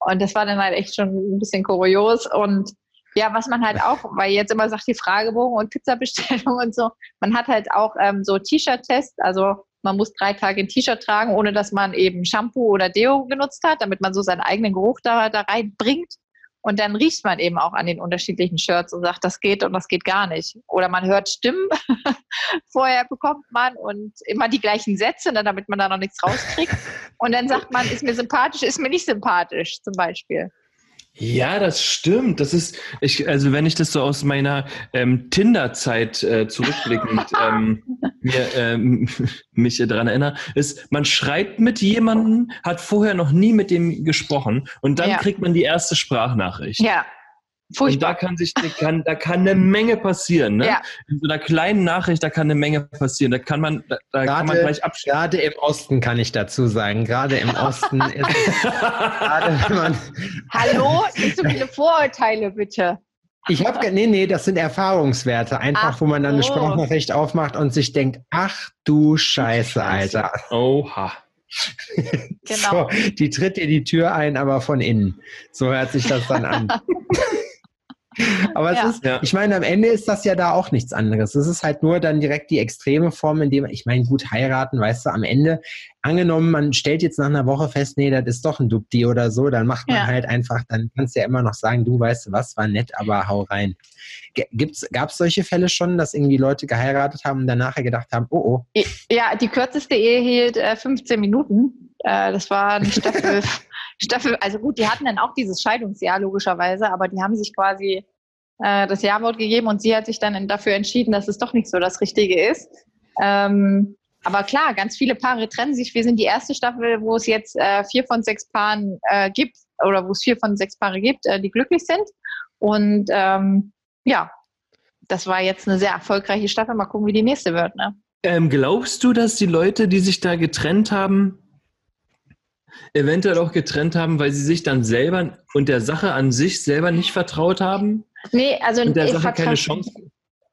Und das war dann halt echt schon ein bisschen kurios. Und ja, was man halt auch, weil jetzt immer sagt die Fragebogen und Pizzabestellung [LAUGHS] und so, man hat halt auch ähm, so T-Shirt-Test, also man muss drei Tage ein T-Shirt tragen, ohne dass man eben Shampoo oder Deo genutzt hat, damit man so seinen eigenen Geruch da, da reinbringt. Und dann riecht man eben auch an den unterschiedlichen Shirts und sagt, das geht und das geht gar nicht. Oder man hört Stimmen, [LAUGHS] vorher bekommt man und immer die gleichen Sätze, ne, damit man da noch nichts rauskriegt. Und dann sagt man, ist mir sympathisch, ist mir nicht sympathisch, zum Beispiel. Ja, das stimmt. Das ist, ich, also wenn ich das so aus meiner ähm, Tinder-Zeit äh, zurückblickend ähm, mir, ähm, [LAUGHS] mich daran erinnere, ist, man schreibt mit jemandem, hat vorher noch nie mit dem gesprochen und dann Ja. kriegt man die erste Sprachnachricht. Ja, Und furchtbar. da kann sich, da kann, da kann eine Menge passieren. Ne? Ja. In so einer kleinen Nachricht, da kann eine Menge passieren. Da kann man, da, da kann man Gerade, gleich abschließen. gerade im Osten kann ich dazu sagen. Gerade im Osten [LAUGHS] ist es, gerade wenn man, Hallo, nicht so viele Vorurteile, bitte. ich habe, nee, nee, das sind Erfahrungswerte. Einfach, Ach wo man dann eine. Sprachnachricht aufmacht und sich denkt, ach du Scheiße, Alter. Oha. Genau. So, die tritt dir die Tür ein, aber von innen. So hört sich das dann an. [LAUGHS] [LAUGHS] Aber es Ja. ist, ich meine, am Ende ist das ja da auch nichts anderes. Es ist halt nur dann direkt die extreme Form, in dem, ich meine, gut heiraten, weißt du, am Ende, angenommen, man stellt jetzt nach einer Woche fest, nee, das ist doch ein Dupdi oder so, dann macht man Ja. halt einfach, dann kannst du ja immer noch sagen, du weißt du was, war nett, aber hau rein. Gab es solche Fälle schon, dass irgendwie Leute geheiratet haben und dann nachher gedacht haben, oh, oh, Ja, die kürzeste Ehe hielt äh, 15 Minuten. Äh, das war eine [LAUGHS] Staffel, Staffel, also gut, die hatten dann auch dieses Scheidungsjahr logischerweise, aber die haben sich quasi äh, das Ja-Wort gegeben und sie hat sich dann dafür entschieden, dass es doch nicht so das Richtige ist. Ähm, aber klar, ganz viele Paare trennen sich. Wir sind die erste Staffel, wo es jetzt äh, vier von sechs Paaren äh, gibt oder wo es vier von sechs Paare gibt, äh, die glücklich sind. Und ähm, ja, das war jetzt eine sehr erfolgreiche Staffel. Mal gucken, wie die nächste wird. Ne? Ähm, glaubst du, dass die Leute, die sich da getrennt haben, eventuell auch getrennt haben, weil sie sich dann selber und der Sache an sich selber nicht vertraut haben Nee, also und der Sache keine Chance?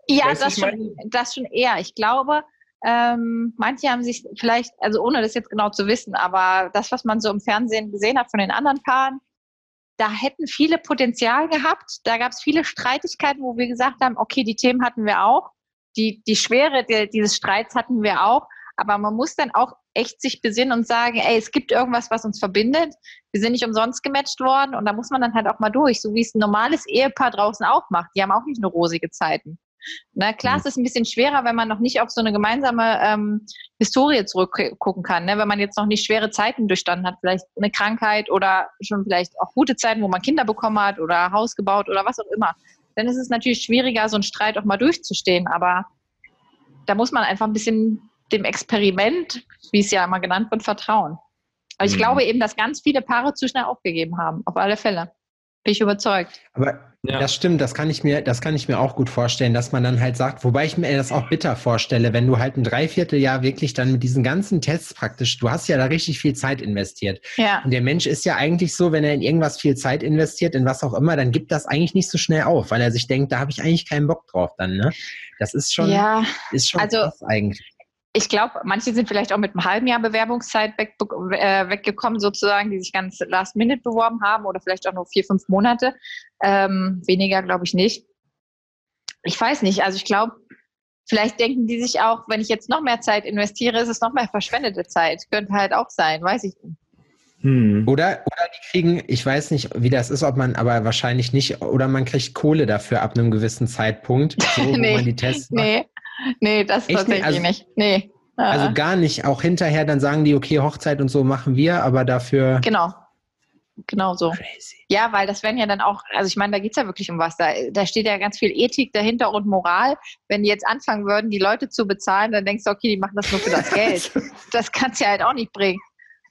Ja, Weißt das schon, das schon eher. Ich glaube, ähm, manche haben sich vielleicht, also ohne das jetzt genau zu wissen, aber das, was man so im Fernsehen gesehen hat von den anderen Paaren, da hätten viele Potenzial gehabt. Da gab es viele Streitigkeiten, wo wir gesagt haben, okay, die Themen hatten wir auch, die, die Schwere der, dieses Streits hatten wir auch, aber man muss dann auch echt sich besinnen und sagen, ey, es gibt irgendwas, was uns verbindet. Wir sind nicht umsonst gematcht worden und da muss man dann halt auch mal durch, so wie es ein normales Ehepaar draußen auch macht. Die haben auch nicht nur rosige Zeiten. Na klar, es ist ein bisschen schwerer, wenn man noch nicht auf so eine gemeinsame ähm, Historie zurückgucken kann. Ne? Wenn man jetzt noch nicht schwere Zeiten durchstanden hat, vielleicht eine Krankheit oder schon vielleicht auch gute Zeiten, wo man Kinder bekommen hat oder Haus gebaut oder was auch immer. Dann ist es natürlich schwieriger, so einen Streit auch mal durchzustehen. Aber da muss man einfach ein bisschen dem Experiment, wie es ja immer genannt wird, vertrauen. Aber ich Mhm. glaube eben, dass ganz viele Paare zu schnell aufgegeben haben. Auf alle Fälle. Bin ich überzeugt. Aber Ja. das stimmt, das kann ich mir, das kann ich mir auch gut vorstellen, dass man dann halt sagt, wobei ich mir das auch bitter vorstelle, wenn du halt ein Dreivierteljahr wirklich dann mit diesen ganzen Tests praktisch, du hast ja da richtig viel Zeit investiert. Ja. Und der Mensch ist ja eigentlich so, wenn er in irgendwas viel Zeit investiert, in was auch immer, dann gibt das eigentlich nicht so schnell auf, weil er sich denkt, da habe ich eigentlich keinen Bock drauf dann, ne? Das ist schon, ja, ist schon also- krass eigentlich. Ich glaube, manche sind vielleicht auch mit einem halben Jahr Bewerbungszeit weg, äh, weggekommen, sozusagen, die sich ganz last minute beworben haben oder vielleicht auch nur vier, fünf Monate. Ähm, weniger glaube ich nicht. Ich weiß nicht, also ich glaube, vielleicht denken die sich auch, wenn ich jetzt noch mehr Zeit investiere, ist es noch mehr verschwendete Zeit. Könnte halt auch sein, weiß ich nicht. Hm. Oder, oder die kriegen, ich weiß nicht, wie das ist, ob man, aber wahrscheinlich nicht, oder man kriegt Kohle dafür ab einem gewissen Zeitpunkt, so, wo [LAUGHS] Nee, man die Tests macht. Nee, nee, das Echt nicht? tatsächlich Also- nicht. Nee. Also Äh, gar nicht. Auch hinterher dann sagen die, okay, Hochzeit und so machen wir, aber dafür. genau. Genau so. Crazy. Ja, weil das wären ja dann auch, also ich meine, da geht's ja wirklich um was. Da, da steht ja ganz viel Ethik dahinter und Moral. Wenn die jetzt anfangen würden, die Leute zu bezahlen, dann denkst du, okay, die machen das nur für das [LAUGHS] Geld. Das kann's ja halt auch nicht bringen.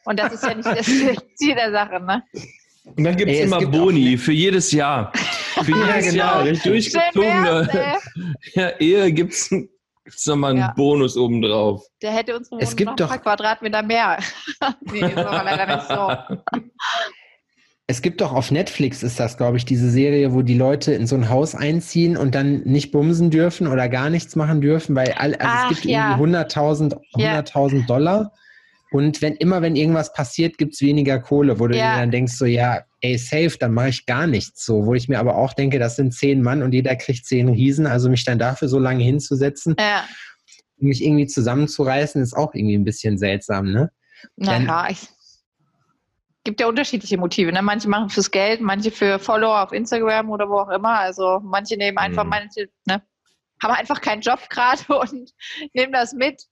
Und das ist ja nicht das [LAUGHS] Ziel der Sache, ne? Und dann gibt es Ey, es immer gibt Boni für jedes Jahr. [LAUGHS] Für jedes genau. Jahr durchgezogene ja, Ehe gibt es nochmal einen Ja. Bonus obendrauf. Der hätte uns Es gibt noch ein doch- paar Quadratmeter mehr. [LAUGHS] nee, ist aber leider nicht so. Es gibt doch auf Netflix, ist das, glaube ich, diese Serie, wo die Leute in so ein Haus einziehen und dann nicht bumsen dürfen oder gar nichts machen dürfen, weil all, also Ach, es gibt ja. irgendwie 100.000 Ja. 100.000 Dollar. Und wenn immer, wenn irgendwas passiert, gibt's weniger Kohle, wo du Ja. dir dann denkst, so, ja, ey, safe, dann mache ich gar nichts so. Wo ich mir aber auch denke, das sind zehn Mann und jeder kriegt zehn Riesen. Also mich dann dafür so lange hinzusetzen, Ja, mich irgendwie zusammenzureißen, ist auch irgendwie ein bisschen seltsam, ne? Dann- naja, ich gibt ja unterschiedliche Motive. Ne? Manche machen fürs Geld, manche für Follower auf Instagram oder wo auch immer. Also manche nehmen einfach, Mhm. manche ne, haben einfach keinen Job gerade [LAUGHS] und nehmen das mit.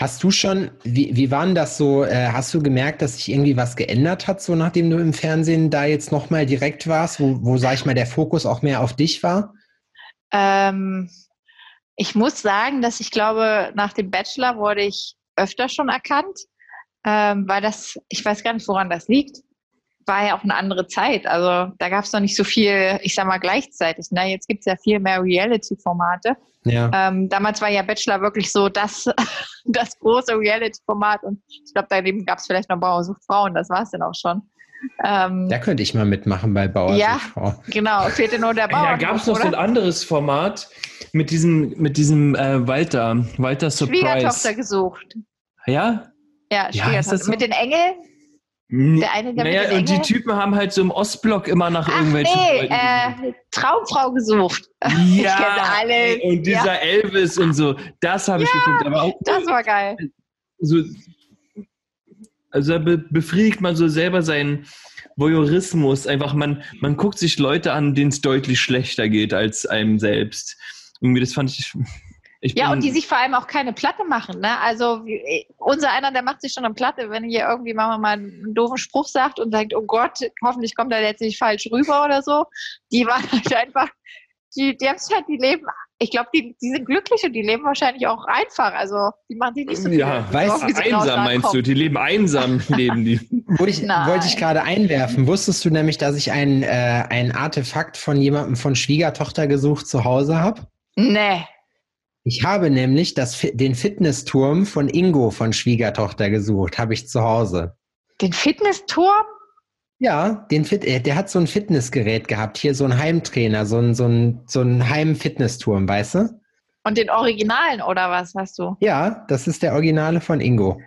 Hast du schon, wie, wie war denn das so, äh, hast du gemerkt, dass sich irgendwie was geändert hat, so nachdem du im Fernsehen da jetzt nochmal direkt warst, wo, wo, sag ich mal, der Fokus auch mehr auf dich war? Ähm, ich muss sagen, dass ich glaube, nach dem Bachelor wurde ich öfter schon erkannt, ähm, weil das, ich weiß gar nicht, woran das liegt. War ja auch eine andere Zeit. Also da gab es noch nicht so viel, ich sag mal, gleichzeitig. Ne? Jetzt gibt es ja viel mehr Reality-Formate. Ja. Ähm, damals war ja Bachelor wirklich so das, [LAUGHS] das große Reality-Format und ich glaube, daneben gab es vielleicht noch Bauer sucht Frauen, das war es dann auch schon. Ähm, Da könnte ich mal mitmachen bei Bauer Ja. sucht Frau. genau, fehlte nur der Bauer. Ja, gab es noch so ein oder? anderes Format mit diesem, mit diesem äh, Walter, Walter Schwiegertochter Surprise. gesucht. Ja? Ja, Ja, Schwiegertochter. ist das so? Mit den Engeln? Der eine, der naja, und die? Typen haben halt so im Ostblock immer nach Ach irgendwelchen nee, äh, Traumfrau gesucht. [LAUGHS] Ja, und dieser Elvis und so, das habe ich geguckt. Aber auch Das war geil. so, also da be befriedigt man so selber seinen Voyeurismus. Einfach, man, man guckt sich Leute an, denen es deutlich schlechter geht als einem selbst. Irgendwie, das fand ich. Ich Ja, und die sich vor allem auch keine Platte machen. Ne? Also wie- unser einer, der macht sich schon eine Platte, wenn hier irgendwie machen wir mal einen doofen Spruch sagt und sagt, oh Gott, hoffentlich kommt er jetzt nicht falsch rüber oder so. Die waren [LAUGHS] halt einfach, die, die haben es halt, die leben, ich glaube, die, die sind glücklich und die leben wahrscheinlich auch einfach. Also die machen sich nicht so viel. ja, Weißt- genau einsam meinst du? Die leben einsam, [LAUGHS] leben die. Wollte ich, wollte ich gerade einwerfen. Wusstest du nämlich, dass ich ein, äh, ein Artefakt von jemandem von Schwiegertochter gesucht zu Hause habe? Nee. Ich habe nämlich das, den Fitnessturm von Ingo von Schwiegertochter gesucht, habe ich zu Hause. Den Fitnessturm? Ja, den Fit, äh, der hat so ein Fitnessgerät gehabt, hier so ein Heimtrainer, so ein, so ein, so ein Heim-Fitnessturm, weißt du? Und den Originalen oder was hast du? Ja, das ist der Originale von Ingo.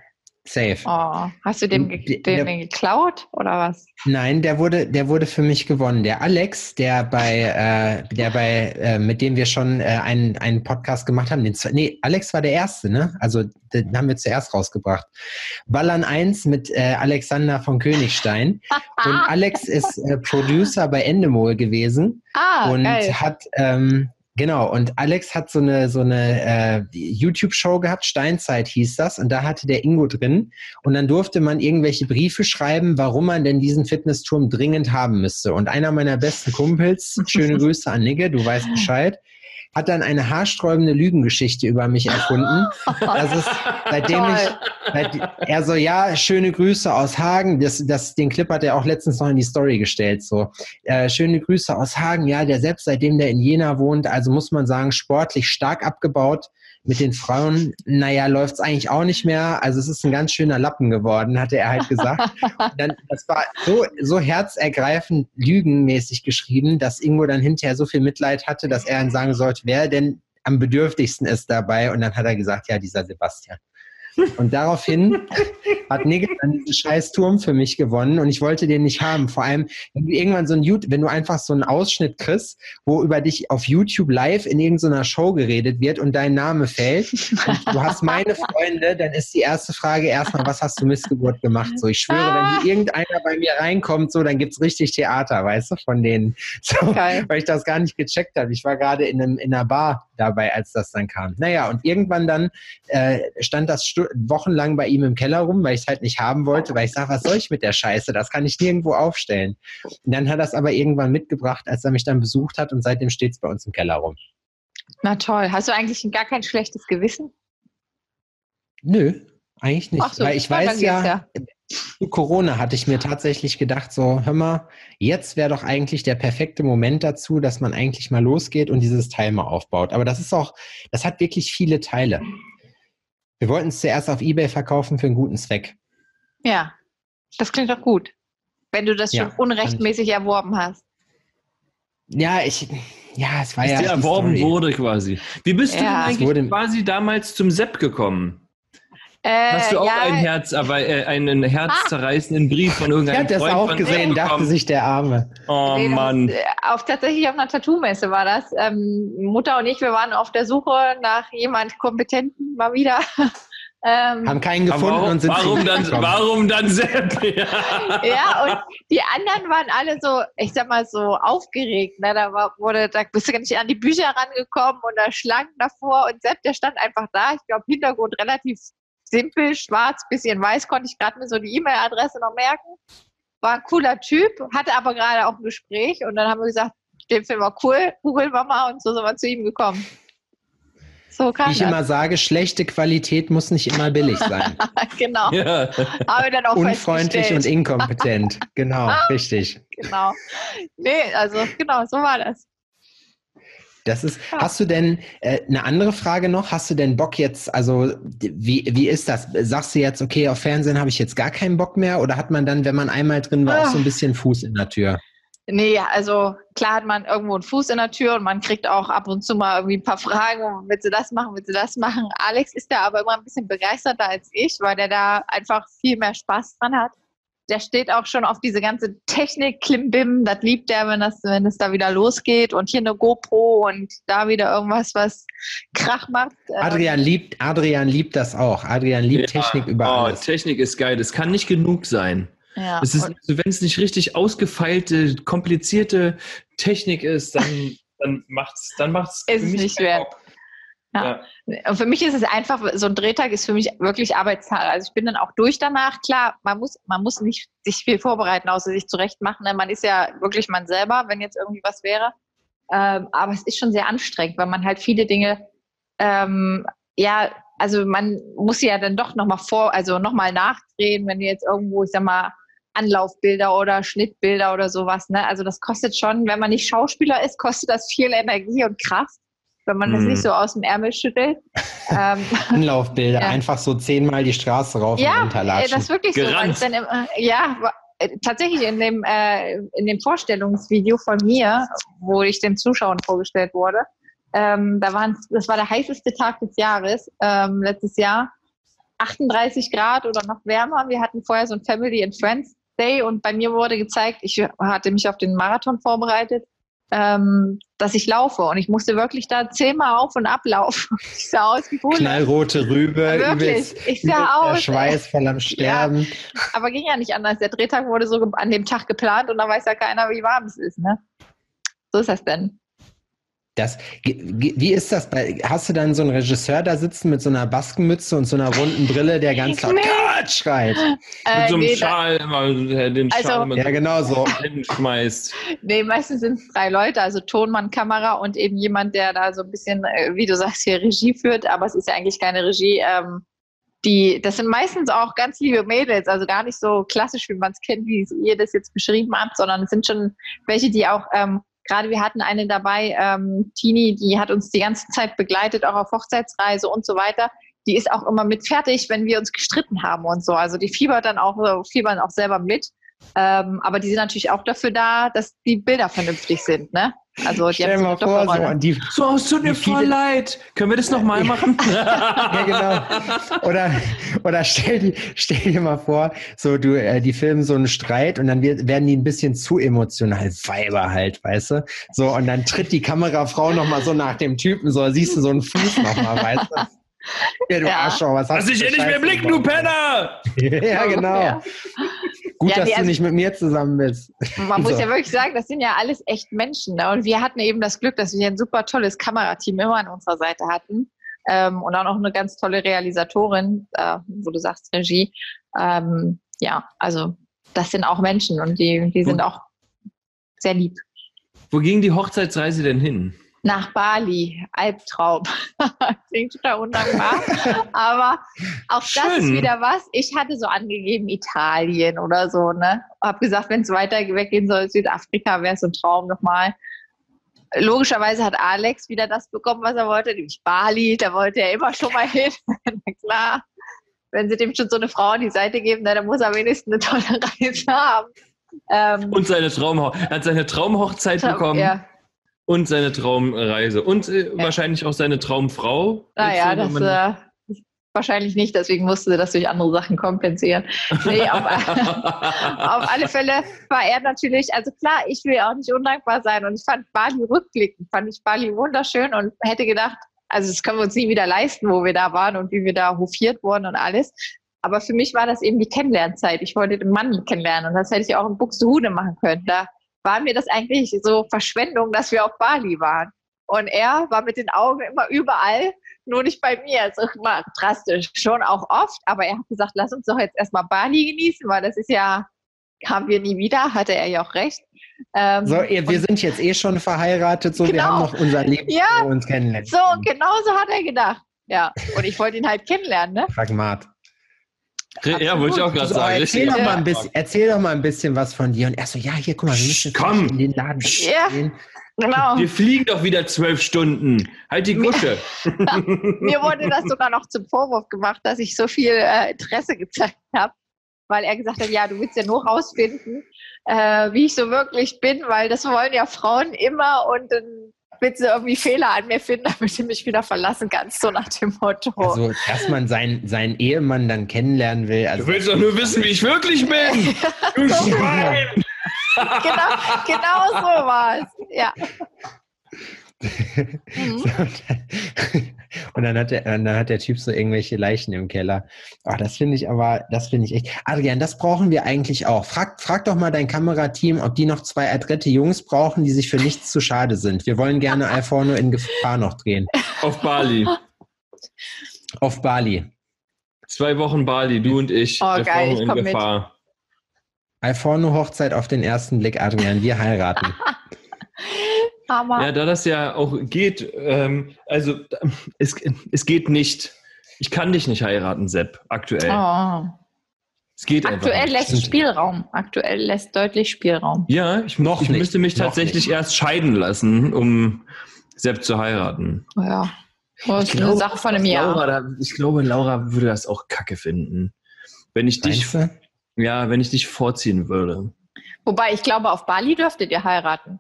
Safe. Oh, hast du den, Der- den, den geklaut oder was? Nein, der wurde, der wurde für mich gewonnen. Der Alex, der bei, [LAUGHS] äh, der bei, äh, mit dem wir schon äh, einen, einen Podcast gemacht haben, den, nee, Alex war der erste, ne? Also den haben wir zuerst rausgebracht. Ballern 1 mit äh, Alexander von Königstein. [LAUGHS] Und Alex ist äh, Producer bei Endemol gewesen Ah, und geil. hat, ähm, Genau, und Alex hat so eine, so eine äh, YouTube-Show gehabt, Steinzeit hieß das, und da hatte der Ingo drin. Und dann durfte man irgendwelche Briefe schreiben, warum man denn diesen Fitnessturm dringend haben müsste. Und einer meiner besten Kumpels, schöne [LAUGHS] Grüße an Nigge, du weißt Bescheid, hat dann eine haarsträubende Lügengeschichte über mich erfunden. [LAUGHS] Das ist, seitdem ich, seit, er so, ja, schöne Grüße aus Hagen. Das, das, den Clip hat er auch letztens noch in die Story gestellt. So, äh, schöne Grüße aus Hagen. Ja, der selbst, seitdem der in Jena wohnt, also muss man sagen, sportlich stark abgebaut. Mit den Frauen, naja, läuft's eigentlich auch nicht mehr. Also es ist ein ganz schöner Lappen geworden, hatte er halt gesagt. [LAUGHS] Und dann, das war so, so herzergreifend lügenmäßig geschrieben, dass Ingo dann hinterher so viel Mitleid hatte, dass er dann sagen sollte, wer denn am bedürftigsten ist dabei. Und dann hat er gesagt, ja, dieser Sebastian. Und daraufhin hat Nigel dann diesen Scheißturm für mich gewonnen und ich wollte den nicht haben. Vor allem, wenn du irgendwann so ein YouTube, wenn du einfach so einen Ausschnitt kriegst, wo über dich auf YouTube live in irgendeiner Show geredet wird und dein Name fällt und du hast meine Freunde, dann ist die erste Frage erstmal, was hast du Missgeburt gemacht? So, ich schwöre, wenn hier irgendeiner bei mir reinkommt, so, dann gibt's richtig Theater, weißt du, von denen. So, Geil. weil ich das gar nicht gecheckt habe. Ich war gerade in, einem, in einer Bar dabei, als das dann kam. Naja, und irgendwann dann äh, stand das stu- wochenlang bei ihm im Keller rum, weil ich es halt nicht haben wollte, weil ich sage, was soll ich mit der Scheiße? Das kann ich nirgendwo aufstellen. Und dann hat er es aber irgendwann mitgebracht, als er mich dann besucht hat und seitdem steht es bei uns im Keller rum. Na toll. Hast du eigentlich gar kein schlechtes Gewissen? Nö, eigentlich nicht. Ach so, weil ich weiß ja, ja. zu Corona hatte ich mir tatsächlich gedacht, so, hör mal, jetzt wäre doch eigentlich der perfekte Moment dazu, dass man eigentlich mal losgeht und dieses Teil mal aufbaut. Aber das ist auch, das hat wirklich viele Teile. Wir wollten es zuerst auf Ebay verkaufen für einen guten Zweck. Ja, das klingt doch gut. Wenn du das Ja, schon unrechtmäßig erworben hast. Ja, ich, ja, es war Dass ja. die erworben Story. wurde quasi. Wie bist du Ja. denn Es eigentlich wurde- quasi damals zum Sepp gekommen? Äh, Hast du auch ja, ein Herz, aber äh, einen herzzerreißenden Brief von Ich irgendeinem hab das Freund auch gesehen, dachte sich der Arme. Oh Nee, das Mann. Ist, äh, auf, tatsächlich auf einer Tattoo-Messe war das. Ähm, Mutter und ich, wir waren auf der Suche nach jemand Kompetenten mal wieder. [LAUGHS] ähm, Haben keinen gefunden warum, und sind warum, dann, warum dann Sepp? [LAUGHS] Ja. ja, und die anderen waren alle so, ich sag mal, so aufgeregt. Ne? Da war, wurde, da bist du gar nicht an die Bücher rangekommen und da Schlangen davor und Sepp, der stand einfach da. Ich glaube, Hintergrund relativ simpel, schwarz, bisschen weiß, konnte ich gerade mir so die E-Mail-Adresse noch merken. War ein cooler Typ, hatte aber gerade auch ein Gespräch und dann haben wir gesagt, den Film war cool, googeln wir mal und so sind wir zu ihm gekommen. So Wie ich das. immer sage, schlechte Qualität muss nicht immer billig sein. [LAUGHS] genau. Ja. Haben wir dann auch Unfreundlich und inkompetent. Genau, [LAUGHS] richtig. Genau. Nee, also genau, so war das. Das ist, Ja. hast du denn äh, eine andere Frage noch? Hast du denn Bock jetzt, also wie, wie ist das? Sagst du jetzt, okay, auf Fernsehen habe ich jetzt gar keinen Bock mehr? Oder hat man dann, wenn man einmal drin war, auch so ein bisschen Fuß in der Tür? Nee, also klar hat man irgendwo einen Fuß in der Tür und man kriegt auch ab und zu mal irgendwie ein paar Fragen, willst du das machen, willst du das machen? Alex ist da aber immer ein bisschen begeisterter als ich, weil der da einfach viel mehr Spaß dran hat. Der steht auch schon auf diese ganze Technik, Klimbim, das liebt er, wenn das, wenn es da wieder losgeht und hier eine GoPro und da wieder irgendwas, was Krach macht. Ähm, Adrian liebt, Adrian liebt das auch. Adrian liebt Ja. Technik über Oh, alles. Technik ist geil. Das kann nicht genug sein. ja, Es ist, und- also wenn es nicht richtig ausgefeilte, komplizierte Technik ist, dann, dann macht's, dann macht's Ist für es mich nicht keinen wert. Bock. Ja. Und für mich ist es einfach, so ein Drehtag ist für mich wirklich Arbeitstag. Also ich bin dann auch durch danach. Klar, man muss, man muss nicht sich viel vorbereiten, außer sich zurecht machen. ne? Man ist ja wirklich man selber, wenn jetzt irgendwie was wäre. Ähm, aber es ist schon sehr anstrengend, weil man halt viele Dinge, ähm, ja, also man muss sie ja dann doch nochmal vor, also nochmal nachdrehen, wenn jetzt irgendwo, ich sag mal, Anlaufbilder oder Schnittbilder oder sowas, ne? Also das kostet schon, wenn man nicht Schauspieler ist, kostet das viel Energie und Kraft, wenn man das Mhm. nicht so aus dem Ärmel schüttelt. ähm, [LAUGHS] Anlaufbilder, [LAUGHS] Ja. einfach so zehnmal die Straße rauf und ja, äh, runterlatschen. das ist wirklich so. Gerannt. dann immer, ja, äh, tatsächlich in dem, äh, in dem Vorstellungsvideo von mir, wo ich den Zuschauern vorgestellt wurde, ähm, da waren, das war der heißeste Tag des Jahres, ähm, letztes Jahr. 38 Grad oder noch wärmer. Wir hatten vorher so ein Family and Friends Day und bei mir wurde gezeigt, ich hatte mich auf den Marathon vorbereitet, ähm, dass ich laufe und ich musste wirklich da zehnmal auf und ablaufen. [LAUGHS] Ich sah aus wie Bulle. Knallrote Rübe, Wirklich, übelst, ich sah aus. Schweiß voll am Sterben. Aber ging ja nicht anders. Der Drehtag wurde so an dem Tag geplant und da weiß ja keiner, wie warm es ist, ne? So ist das denn. Das, wie ist das bei, hast du dann so einen Regisseur da sitzen mit so einer Baskenmütze und so einer runden Brille, der ganz laut Nee. "Cut!" schreit? Mit Äh, so einem nee, Schal immer den Schal Also- immer Ja, genau so. hinschmeißt. nee, meistens sind es drei Leute, also Tonmann, Kamera und eben jemand, der da so ein bisschen, äh, wie du sagst, hier Regie führt, aber es ist ja eigentlich keine Regie. Ähm, die, das sind meistens auch ganz liebe Mädels, also gar nicht so klassisch, wie man es kennt, wie ihr das jetzt beschrieben habt, sondern es sind schon welche, die auch, ähm, gerade wir hatten eine dabei, ähm, Tini, die hat uns die ganze Zeit begleitet, auch auf Hochzeitsreise und so weiter. Die ist auch immer mit fertig, wenn wir uns gestritten haben und so. Also die fiebert dann auch, äh, fiebern auch selber mit. Ähm, aber die sind natürlich auch dafür da, dass die Bilder vernünftig sind, ne? Also die Stell haben dir mal vor, so, die, So, es tut mir voll leid. Können wir das nochmal machen? [LAUGHS] ja, genau. Oder, oder stell, die, stell dir mal vor, so du, äh, die filmen so einen Streit und dann wird, werden die ein bisschen zu emotional, Weiber halt, weißt du? So, und dann tritt die Kamerafrau nochmal so nach dem Typen, so siehst du so einen Fuß nochmal, weißt du? Ja, du Ja. Arschloch, was hast Lass du dich für hier nicht mehr blicken, du? Penner! [LAUGHS] Ja, genau. Ja. Gut, Ja, dass nee, du also- nicht mit mir zusammen bist. Man muss [LAUGHS] So. ja wirklich sagen, das sind ja alles echt Menschen. Ne? Und wir hatten eben das Glück, dass wir ein super tolles Kamerateam immer an unserer Seite hatten. Ähm, und auch noch eine ganz tolle Realisatorin, äh, wo du sagst Regie. Ähm, ja, also das sind auch Menschen und die, die sind auch sehr lieb. Wo ging die Hochzeitsreise denn hin? Nach Bali, Albtraum. [LAUGHS] Klingt total undankbar. Aber auch das ist Schön. wieder was. Ich hatte so angegeben Italien oder so, ne? Hab gesagt, wenn es weiter weggehen soll, Südafrika wäre so ein Traum nochmal. Logischerweise hat Alex wieder das bekommen, was er wollte, nämlich Bali. Da wollte er immer schon mal hin. [LAUGHS] Na klar. Wenn sie dem schon so eine Frau an die Seite geben, dann muss er wenigstens eine tolle [LAUGHS] Reise haben. Ähm, Und seine Traumho er hat seine Traumhochzeit bekommen ja, und seine Traumreise und äh, wahrscheinlich auch seine Traumfrau. Naja, Jetzt, das äh, wahrscheinlich nicht, deswegen musste das durch andere Sachen kompensieren. Nee, auf, [LAUGHS] auf alle Fälle war er natürlich, also klar, ich will auch nicht undankbar sein und ich fand Bali rückblickend, fand ich Bali wunderschön und hätte gedacht, also das können wir uns nie wieder leisten, wo wir da waren und wie wir da hofiert wurden und alles. Aber für mich war das eben die Kennenlernzeit. Ich wollte den Mann kennenlernen und das hätte ich auch in Buxtehude machen können. Da war mir das eigentlich so Verschwendung, dass wir auf Bali waren. Und er war mit den Augen immer überall, nur nicht bei mir. Also immer drastisch, schon auch oft. Aber er hat gesagt, lass uns doch jetzt erstmal Bali genießen, weil das ist ja, haben wir nie wieder, hatte er ja auch recht. Ähm, So, wir und sind jetzt eh schon verheiratet, so wir Genau. haben noch unser Leben, Ja. wo wir uns kennenlernen. so, genau so hat er gedacht. Ja, und ich wollte ihn halt kennenlernen, ne? Pragmat. Ja, wollte ich auch gerade So, sagen. erzähl, doch mal ein bisschen, erzähl doch mal ein bisschen was von dir. Und er so, ja, hier, guck mal, wir müssen Komm. in den Laden Ja. gehen. Genau. Wir fliegen doch wieder zwölf Stunden. Halt die Gusche. [LAUGHS] [LAUGHS] Mir wurde das sogar noch zum Vorwurf gemacht, dass ich so viel äh, Interesse gezeigt habe, weil er gesagt hat, ja, du willst ja nur rausfinden, äh, wie ich so wirklich bin, weil das wollen ja Frauen immer und dann willst du irgendwie Fehler an mir finden, [LAUGHS] damit du mich wieder verlassen kannst, so nach dem Motto. Also, dass man seinen, seinen Ehemann dann kennenlernen will. Also, Du willst doch nur wissen, wie ich wirklich bin. [LAUGHS] Du Schwein. genau, genau so war es. Ja. Mhm. [LAUGHS] Und dann hat, der, dann hat der Typ so irgendwelche Leichen im Keller. Ah, das finde ich aber, das finde ich echt. Adrian, das brauchen wir eigentlich auch. Frag, frag doch mal dein Kamerateam, ob die noch zwei adrette Jungs brauchen, die sich für nichts zu schade sind. Wir wollen gerne [LAUGHS] Alforno in Gefahr noch drehen. Auf Bali. Auf Bali. Zwei Wochen Bali, du und ich. Oh, Erfahrung geil, ich in komm mit. Gefahr. Alforno Hochzeit auf den ersten Blick, Adrian. Wir heiraten. [LAUGHS] Hammer. Ja, da das ja auch geht, ähm, also es, es geht nicht. Ich kann dich nicht heiraten, Sepp, aktuell. Oh. Es geht einfach Aktuell nicht. lässt Stimmt. Spielraum. Aktuell lässt deutlich Spielraum. Ja, ich, Noch ich nicht, müsste mich noch tatsächlich nicht. erst scheiden lassen, um Sepp zu heiraten. Ja. Das ist eine Sache von einem Laura, Jahr. da, ich glaube, Laura würde das auch kacke finden. Wenn ich dich, ja, wenn ich dich vorziehen würde. Wobei ich glaube, auf Bali dürftet ihr heiraten.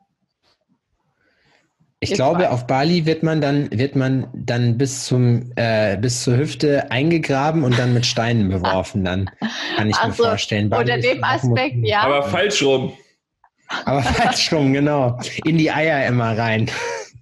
Ich Jetzt glaube, weiß. auf Bali wird man dann, wird man dann bis zum, äh, bis zur Hüfte eingegraben und dann mit Steinen beworfen. Dann kann ich mir Ach so, vorstellen. Bali Unter ist dem Aspekt, ja. Aber falsch rum. Aber falsch rum, genau. In die Eier immer rein.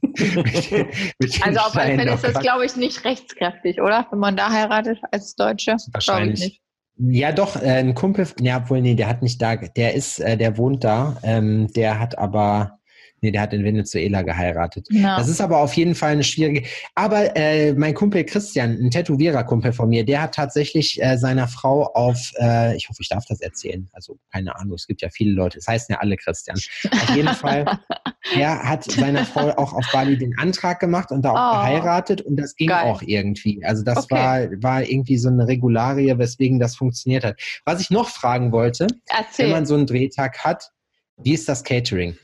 mit, mit den Also auf alle Fälle ist das, glaube ich, nicht rechtskräftig, oder? Wenn man da heiratet als Deutsche. Wahrscheinlich. nicht. Ja, doch, äh, ein Kumpel, ja, obwohl, nee, der hat nicht da, der ist, äh, der wohnt da, ähm, der hat aber, Nee, der hat in Venezuela geheiratet. Ja. Das ist aber auf jeden Fall eine schwierige. Aber äh, mein Kumpel Christian, ein Tätowierer-Kumpel von mir, der hat tatsächlich äh, seiner Frau auf, äh, ich hoffe, ich darf das erzählen. Also keine Ahnung, es gibt ja viele Leute, es heißen ja alle Christian. Auf jeden Fall, [LAUGHS] er hat seiner Frau auch auf Bali den Antrag gemacht und da auch Oh. geheiratet und das ging Geil. auch irgendwie. Also das Okay. war, war irgendwie so eine Regularie, weswegen das funktioniert hat. Was ich noch fragen wollte, wenn Erzähl. man so einen Drehtag hat, wie ist das Catering?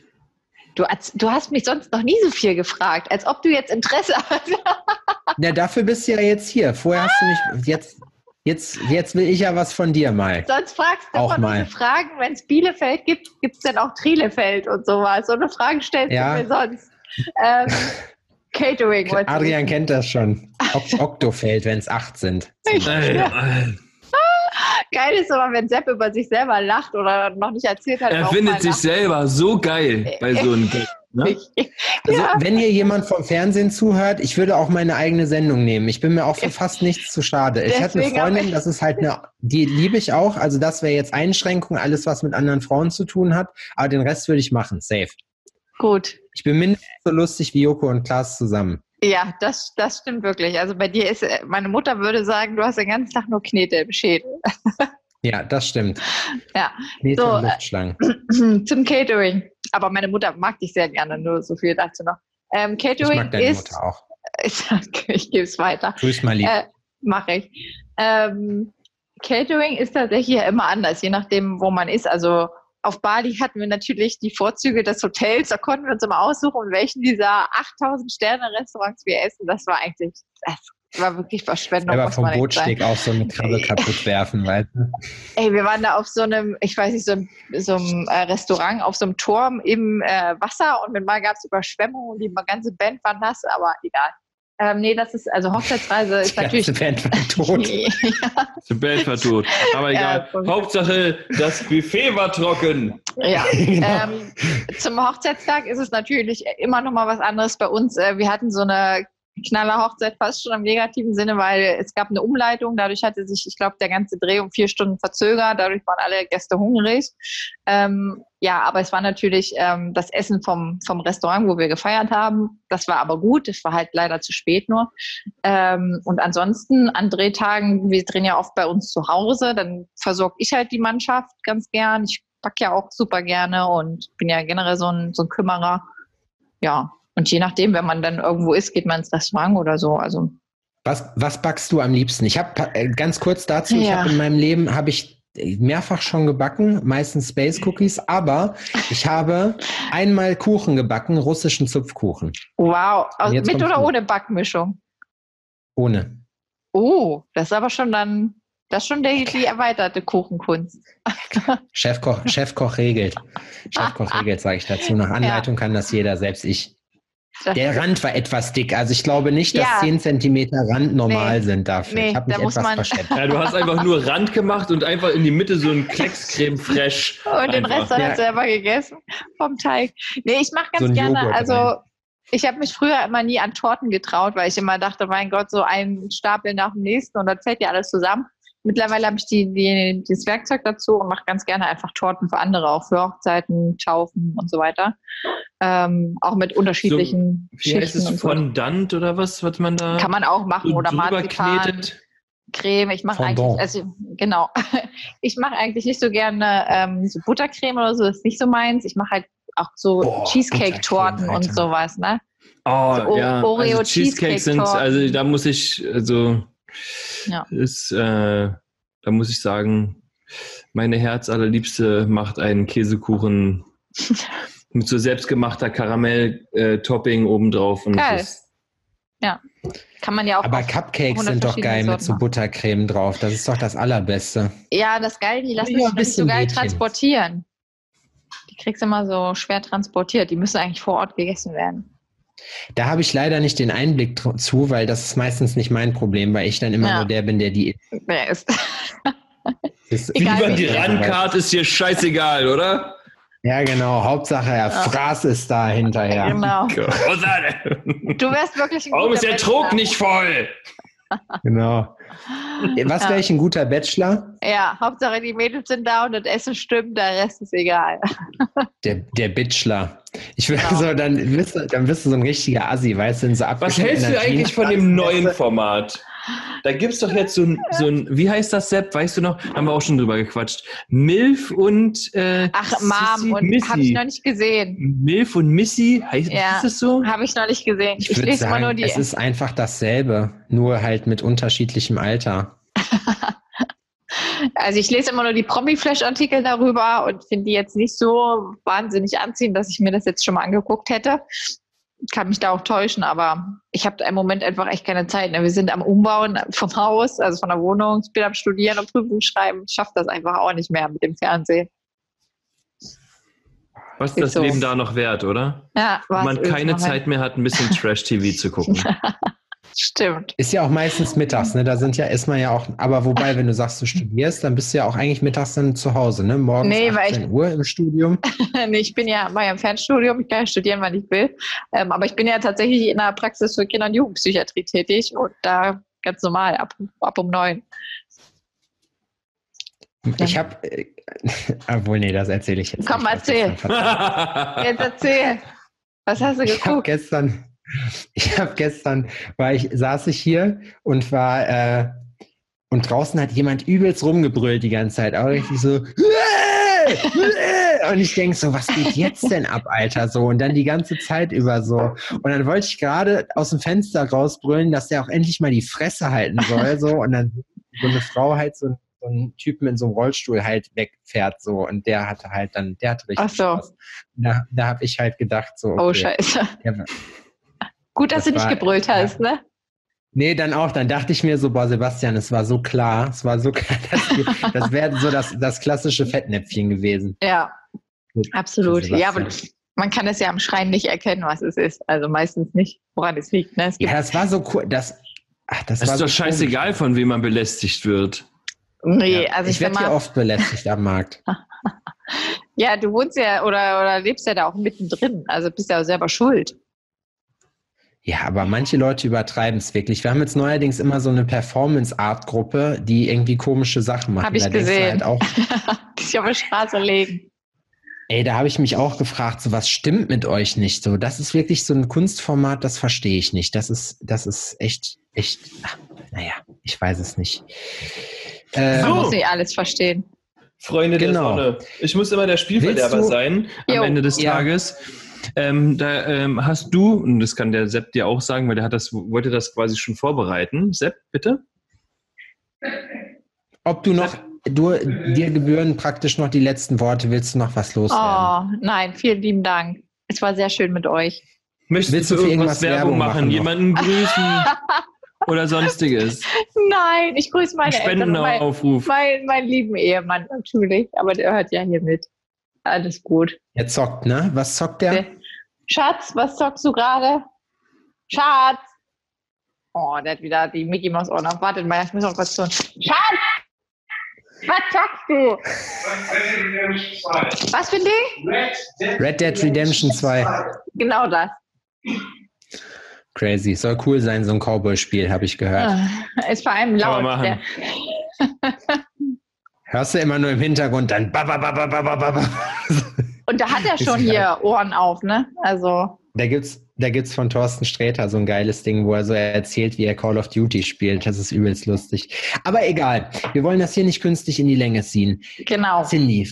Du, du hast mich sonst noch nie so viel gefragt, als ob du jetzt Interesse hast. [LAUGHS] Na, dafür bist du ja jetzt hier. Vorher hast du mich, jetzt, jetzt, jetzt will ich ja was von dir mal. sonst fragst du Auch immer mal. diese Fragen, wenn es Bielefeld gibt, gibt es dann auch Trilefeld und sowas. So eine Frage stellst Ja. du mir sonst. Ähm, [LAUGHS] Catering. Adrian kennt das schon. [LAUGHS] Ok Oktofeld, wenn es acht sind. Ey. Geil ist aber, wenn Sepp über sich selber lacht oder noch nicht erzählt hat. Er findet sich lacht. selber so geil bei so einem [LAUGHS] Gag. Ne? Also, Ja. wenn hier jemand vom Fernsehen zuhört, ich würde auch meine eigene Sendung nehmen. Ich bin mir auch für fast nichts zu schade. Ich hatte eine Freundin, das ist halt eine, die liebe ich auch. Also, das wäre jetzt Einschränkung, alles, was mit anderen Frauen zu tun hat. Aber den Rest würde ich machen. Safe. Gut. Ich bin mindestens so lustig wie Joko und Klaas zusammen. Ja, das, das stimmt wirklich. Also bei dir ist, äh, meine Mutter würde sagen, du hast den ganzen Tag nur Knete im Schädel. [LAUGHS] Ja, das stimmt. Ja. Knete So, und äh, Luftschlangen. [CLEARS THROAT] Zum Catering. Aber meine Mutter mag dich sehr gerne, nur so viel dazu noch. Ähm, Ich Catering mag deine ist, Mutter auch. [LAUGHS] ich, ich gebe es weiter. Grüß mal lieb. Äh, Mache ich. Ähm, Catering ist tatsächlich ja immer anders, je nachdem, wo man ist. Also auf Bali hatten wir natürlich die Vorzüge des Hotels. Da konnten wir uns immer aussuchen, in welchen dieser 8000 Sterne-Restaurants wir essen. Das war eigentlich, das war wirklich Verschwendung. Aber vom Bootsteg auch so eine Krabbe [LAUGHS] kaputt werfen, weißt du? Ey, wir waren da auf so einem, ich weiß nicht, so einem, so einem äh, Restaurant auf so einem Turm im äh, Wasser und mit mal gab es Überschwemmungen und die ganze Band war nass, aber egal. Ähm, nee, das ist, also Hochzeitsreise [LAUGHS] ist Die natürlich. [LAUGHS] ganze Band war tot. [LAUGHS] Die Band war tot. Aber egal. Ja, Hauptsache, das Buffet war trocken. ja. Genau. Ähm, zum Hochzeitstag ist es natürlich immer noch mal was anderes bei uns. Äh, wir hatten so eine knaller Hochzeit fast schon im negativen Sinne, weil es gab eine Umleitung. Dadurch hatte sich, ich glaube, der ganze Dreh um vier Stunden verzögert. Dadurch waren alle Gäste hungrig. Ähm, ja, aber es war natürlich ähm, das Essen vom, vom Restaurant, wo wir gefeiert haben. Das war aber gut. Es war halt leider zu spät nur. Ähm, und ansonsten an Drehtagen, wir drehen ja oft bei uns zu Hause, dann versorge ich halt die Mannschaft ganz gern. Ich backe ja auch super gerne und bin ja generell so ein, so ein Kümmerer. Ja, und je nachdem, wenn man dann irgendwo ist, geht man ins Restaurant oder so. Also Was, was backst du am liebsten? Ich habe ganz kurz dazu, ich Ja. habe in meinem Leben habe ich mehrfach schon gebacken, meistens Space Cookies, aber ich habe einmal Kuchen gebacken, russischen Zupfkuchen. wow, also mit oder ohne Backmischung? Ohne. Oh, das ist aber schon dann, das ist schon die, die erweiterte Kuchenkunst. Chefkoch, Chefkoch regelt. [LAUGHS] Chefkoch regelt, sage ich dazu. Nach Anleitung kann das jeder, selbst ich. Das, Der Rand war etwas dick. Also ich glaube nicht, dass Ja. 10 Zentimeter Rand normal Nee. sind dafür. Nee, ich habe mich da muss etwas man- verschätzt. Ja, du hast einfach nur Rand gemacht und einfach in die Mitte so ein Kleckscreme fresh. und den Einfach. Rest dann Ja. selber gegessen vom Teig. Nee, ich mache ganz So gerne, Joghurt also rein. ich habe mich früher immer nie an Torten getraut, weil ich immer dachte, mein Gott, so ein Stapel nach dem nächsten und dann fällt ja alles zusammen. Mittlerweile habe ich die, die, das Werkzeug dazu und mache ganz gerne einfach Torten für andere, auch für Hochzeiten, Taufen und so weiter. Ähm, auch mit unterschiedlichen Wie heißt Schichten es? und so. Fondant oder was, was man da Kann man auch machen so oder Marzipan. knetet? Creme. Ich mache Fondant. eigentlich, also genau, [LAUGHS] ich mache eigentlich nicht so gerne ähm, so Buttercreme oder so, das ist nicht so meins. Ich mache halt auch so Cheesecake-Torten und sowas, ne? Oh, So ja. Oreo also Cheesecakes sind, Cheesecake-Torten. also da muss ich, also Ja. ist, äh, da muss ich sagen, meine Herzallerliebste macht einen Käsekuchen [LAUGHS] mit so selbstgemachter Karamell-Topping obendrauf. Und Geil. das ist- Kann man ja auch. Aber Cupcakes 100 sind doch geil mit so. Buttercreme drauf. Das ist doch das Allerbeste. ja, das geil, die lassen Ja, sich so bisschen geil Mädchen. transportieren. Die kriegst du immer so schwer transportiert. Die müssen eigentlich vor Ort gegessen werden. Da habe ich leider nicht den Einblick zu, weil das ist meistens nicht mein Problem, weil ich dann immer Ja. nur der bin, der die Wer ist? [LAUGHS] ist. Egal, Lieber wie- die Randkarte ist hier scheißegal, oder? Ja, genau. Hauptsache, er fraß es da hinterher. Genau. [LAUGHS] Du wärst wirklich ein Warum guter ist der. Druck nicht voll? Genau. Was Ja. wäre ich ein guter Bachelor? Ja, Hauptsache die Mädels sind da und das Essen stimmt, der Rest ist egal. [LAUGHS] Der, der Bitchler. Ich will Genau. so, dann bist, du, dann bist du so ein richtiger Assi, weißt du, so Was hältst du eigentlich von dem neuen Format? Da gibt's doch jetzt so ein, so ein, wie heißt das, Sepp? Weißt du noch? Haben wir auch schon drüber gequatscht. Milf und äh, Ach, Sissi Mom, und Missy. habe ich noch nicht gesehen. Milf und Missy, heißt Ja. ist das so? Habe ich noch nicht gesehen. Ich, Ich lese immer sagen, nur die. es ist einfach dasselbe, nur halt mit unterschiedlichem Alter. [LAUGHS] Also ich lese immer nur die Promi-Flash-Artikel darüber und finde die jetzt nicht so wahnsinnig anziehend, dass ich mir das jetzt schon mal angeguckt hätte. Kann mich da auch täuschen, aber ich habe im Moment einfach echt keine Zeit. ne? Wir sind am Umbauen vom Haus, also von der Wohnung. Ich bin am Studieren und Prüfung schreiben. Ich schaffe das einfach auch nicht mehr mit dem Fernsehen. Was ist das so. Leben da noch wert, oder? Ja, Wenn man keine Zeit mehr hat, ein bisschen Trash-TV zu gucken. [LAUGHS] Stimmt. Ist ja auch meistens mittags, ne? Da sind ja, ist man ja auch, aber wobei, wenn du sagst, du studierst, dann bist du ja auch eigentlich mittags dann zu Hause, ne? Morgens Nee, weil 18 Uhr im Studium. [LAUGHS] nee, ich bin ja, ja im Fernstudium, ich kann ja studieren, wann ich will. Ähm, aber ich bin ja tatsächlich in der Praxis für Kinder- und Jugendpsychiatrie tätig und da ganz normal ab, ab um neun. Ich habe, äh, [LAUGHS] obwohl, nee, das erzähle ich jetzt Komm, nicht. Erzähl. Jetzt erzähl. Was hast du Ich habe geguckt? gestern, ich habe gestern, war ich, saß ich hier und war, äh, und draußen hat jemand übelst rumgebrüllt die ganze Zeit, auch richtig so, und ich denke so, was geht jetzt denn ab, Alter, so, und dann die ganze Zeit über so, und dann wollte ich gerade aus dem Fenster rausbrüllen, dass der auch endlich mal die Fresse halten soll, so, und dann so eine Frau halt so, so einen Typen in so einem Rollstuhl halt wegfährt, so, und der hatte halt dann, der hatte richtig Ach so. Spaß. Da, da habe ich halt gedacht, so, Oh, okay, scheiße. der, Gut, dass Das du nicht war- gebrüllt hast, ne? Nee, dann auch. Dann dachte ich mir so, boah, Sebastian, es war so klar. Es war so [LAUGHS] klar, dass du, das wäre so das, das klassische Fettnäpfchen gewesen. Ja, Mit- absolut. Ja, aber man kann es ja am Schreien nicht erkennen, was es ist. Also meistens nicht, woran es liegt. Ne? Es gibt, Ja, das war so cool. Das, ach, das, Es war ist so doch scheißegal, von wem man belästigt wird. nee, Ja. also ich ich, werde hier oft belästigt am Markt. [LAUGHS] ja, du wohnst ja oder, oder lebst ja da auch mittendrin. Also bist ja auch selber schuld. Ja, aber manche Leute übertreiben es wirklich. Wir haben jetzt neuerdings immer so eine Performance-Art-Gruppe, die irgendwie komische Sachen machen. Hab ich da gesehen. Halt auch, [LAUGHS] Die sich auf der Straße legen. ey, da habe ich mich auch gefragt, so was stimmt mit euch nicht? So, das ist wirklich so ein Kunstformat, das verstehe ich nicht. Das ist, das ist echt, echt, ach, naja, ich weiß es nicht. Äh, Man So. muss nicht alles verstehen. Freunde Genau. der Sonne. Ich muss immer der Spielverderber sein am Jo. Ende des Ja. Tages. Ähm, da ähm, hast du, und das kann der Sepp dir auch sagen, weil der hat das, wollte das quasi schon vorbereiten. Sepp, bitte? Ob du noch, du, dir gebühren praktisch noch die letzten Worte, willst du noch was loswerden? Oh, nein, vielen lieben Dank. Es war sehr schön mit euch. Möchtest Willst du für irgendwas irgendwas Werbung Werbung machen? machen? Jemanden grüßen [LAUGHS] oder sonstiges? Nein, ich grüße meine Eltern und mein, Spendenaufruf. mein, meinen lieben Ehemann natürlich. Aber der hört ja hier mit. Alles gut. Er zockt, ne? Was zockt der? Schatz, was zockst du gerade? Schatz! Oh, der hat wieder die Mickey Mouse Ohren auf. Wartet mal, ich muss noch was tun. Schatz! Was zockst du? Was für ein Ding? Red Dead Redemption 2. Genau das. Crazy. Soll cool sein, so ein Cowboy-Spiel, habe ich gehört. Ah, Ist vor allem Kann man laut. machen. [LAUGHS] Hörst du immer nur im Hintergrund dann ba, ba, ba, ba, ba, ba, ba, ba. Und da hat er [LAUGHS] Ist schon hier Ohren auf, ne? Also, Da gibt's, da gibt's von Thorsten Sträter so ein geiles Ding, wo er so erzählt, wie er Call of Duty spielt. Das ist übelst lustig. Aber egal. Wir wollen das hier nicht künstlich in die Länge ziehen. genau. Cindy,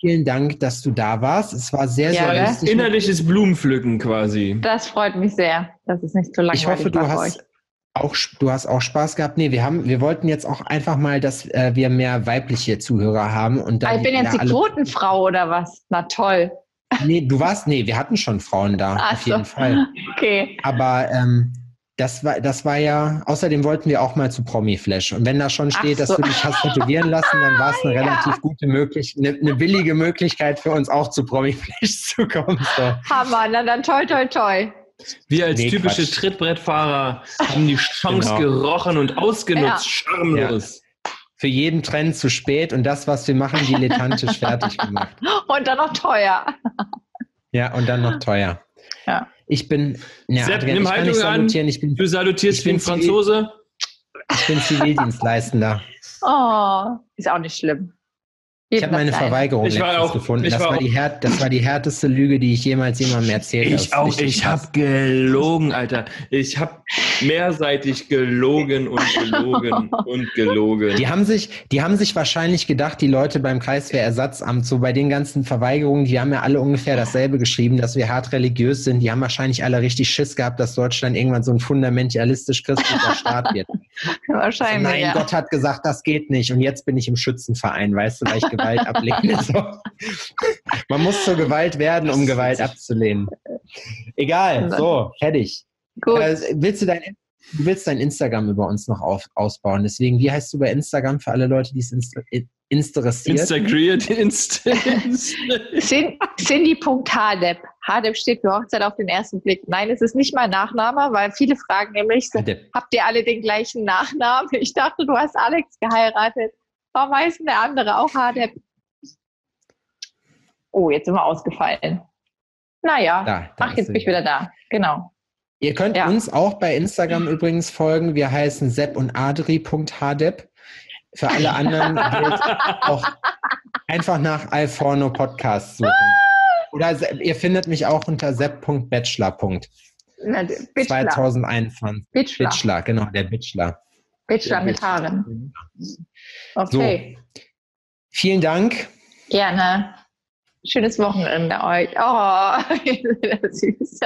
vielen Dank, dass du da warst. Es war sehr, Ja, sehr ne? lustig. Innerliches Blumenpflücken quasi. Das freut mich sehr, dass es nicht so langweilig Ich hoffe, du hast euch. Auch, du hast auch Spaß gehabt. Nee, wir haben, wir wollten jetzt auch einfach mal, dass äh, wir mehr weibliche Zuhörer haben und Ah, dann ich bin jetzt die Quotenfrau oder was? Na toll. Nee, du warst, nee, wir hatten schon Frauen da, Ach auf jeden so. Fall. Okay. Aber ähm, das war, das war ja, außerdem wollten wir auch mal zu Promi Flash. Und wenn da schon steht, dass so. du dich hast tätowieren lassen, dann war es eine [LAUGHS] Ja. relativ gute Möglichkeit, eine, eine billige Möglichkeit für uns auch zu Promi Flash [LAUGHS] zu kommen. So. Hammer, na dann toi toi toi. Wir als Nee, typische Quatsch. Trittbrettfahrer haben die Chance Genau. gerochen und ausgenutzt. Schamlos. Für jeden Trend zu spät und das, was wir machen, dilettantisch fertig gemacht. [LAUGHS] Und dann noch teuer. Ja, und dann noch teuer. Ja. Ich bin, ja, Sepp, Adrian, nimm ich kann nicht Haltung an. salutieren, ich bin Du salutierst Ich wie ein bin Franzose. Ich bin Zivildienstleistender. Oh, ist auch nicht schlimm. Ich habe meine Verweigerung Ich war letztens auch- gefunden. ich Das war war, auch- die härte, das war die härteste Lüge, die ich jemals jemandem erzählt habe. Ich auch, ich habe gelogen, Alter. Ich habe mehrseitig gelogen und gelogen [LAUGHS] und gelogen. Die haben sich, die haben sich wahrscheinlich gedacht, die Leute beim Kreiswehrersatzamt, so bei den ganzen Verweigerungen, die haben ja alle ungefähr dasselbe geschrieben, dass wir hart religiös sind. Die haben wahrscheinlich alle richtig Schiss gehabt, dass Deutschland irgendwann so ein fundamentalistisch-christlicher [LAUGHS] Staat wird. [LAUGHS] Wahrscheinlich. Nein, ja. Gott hat gesagt, das geht nicht. Und jetzt bin ich im Schützenverein, weißt du, weil ich Gewalt [LAUGHS] ablehne. So. Man muss zur Gewalt werden, um Gewalt abzulehnen. Egal, so, fertig. Gut. Äh, willst du dein, du willst dein Instagram über uns noch auf, ausbauen. Deswegen, wie heißt du bei Instagram für alle Leute, die es inst interessiert? Instagriert, Insta, [LAUGHS] Insta. Cin- Cindy.hadeb. Hadeb steht für Hochzeit auf den ersten Blick. Nein, es ist nicht mein Nachname, weil viele fragen nämlich, Hadeb. habt ihr alle den gleichen Nachnamen? Ich dachte, du hast Alex geheiratet. Warum heißt denn der andere auch Hadeb? Oh, jetzt sind wir ausgefallen. Naja, Da, da ach, jetzt bin ich wieder da. Genau. Ihr könnt Ja. uns auch bei Instagram übrigens folgen. Wir heißen sepp und adri.hadeb. Für alle anderen gilt auch einfach nach Alforno Podcast suchen. Oder ihr findet mich auch unter sepp.bachelor. Na, Bitchler. 2021. Bitchler. Bitchler, genau, der Bitchler. Bitchler mit. Haaren. Okay, Vielen Dank. gerne. Schönes Wochenende euch. Oh, [LAUGHS] süß.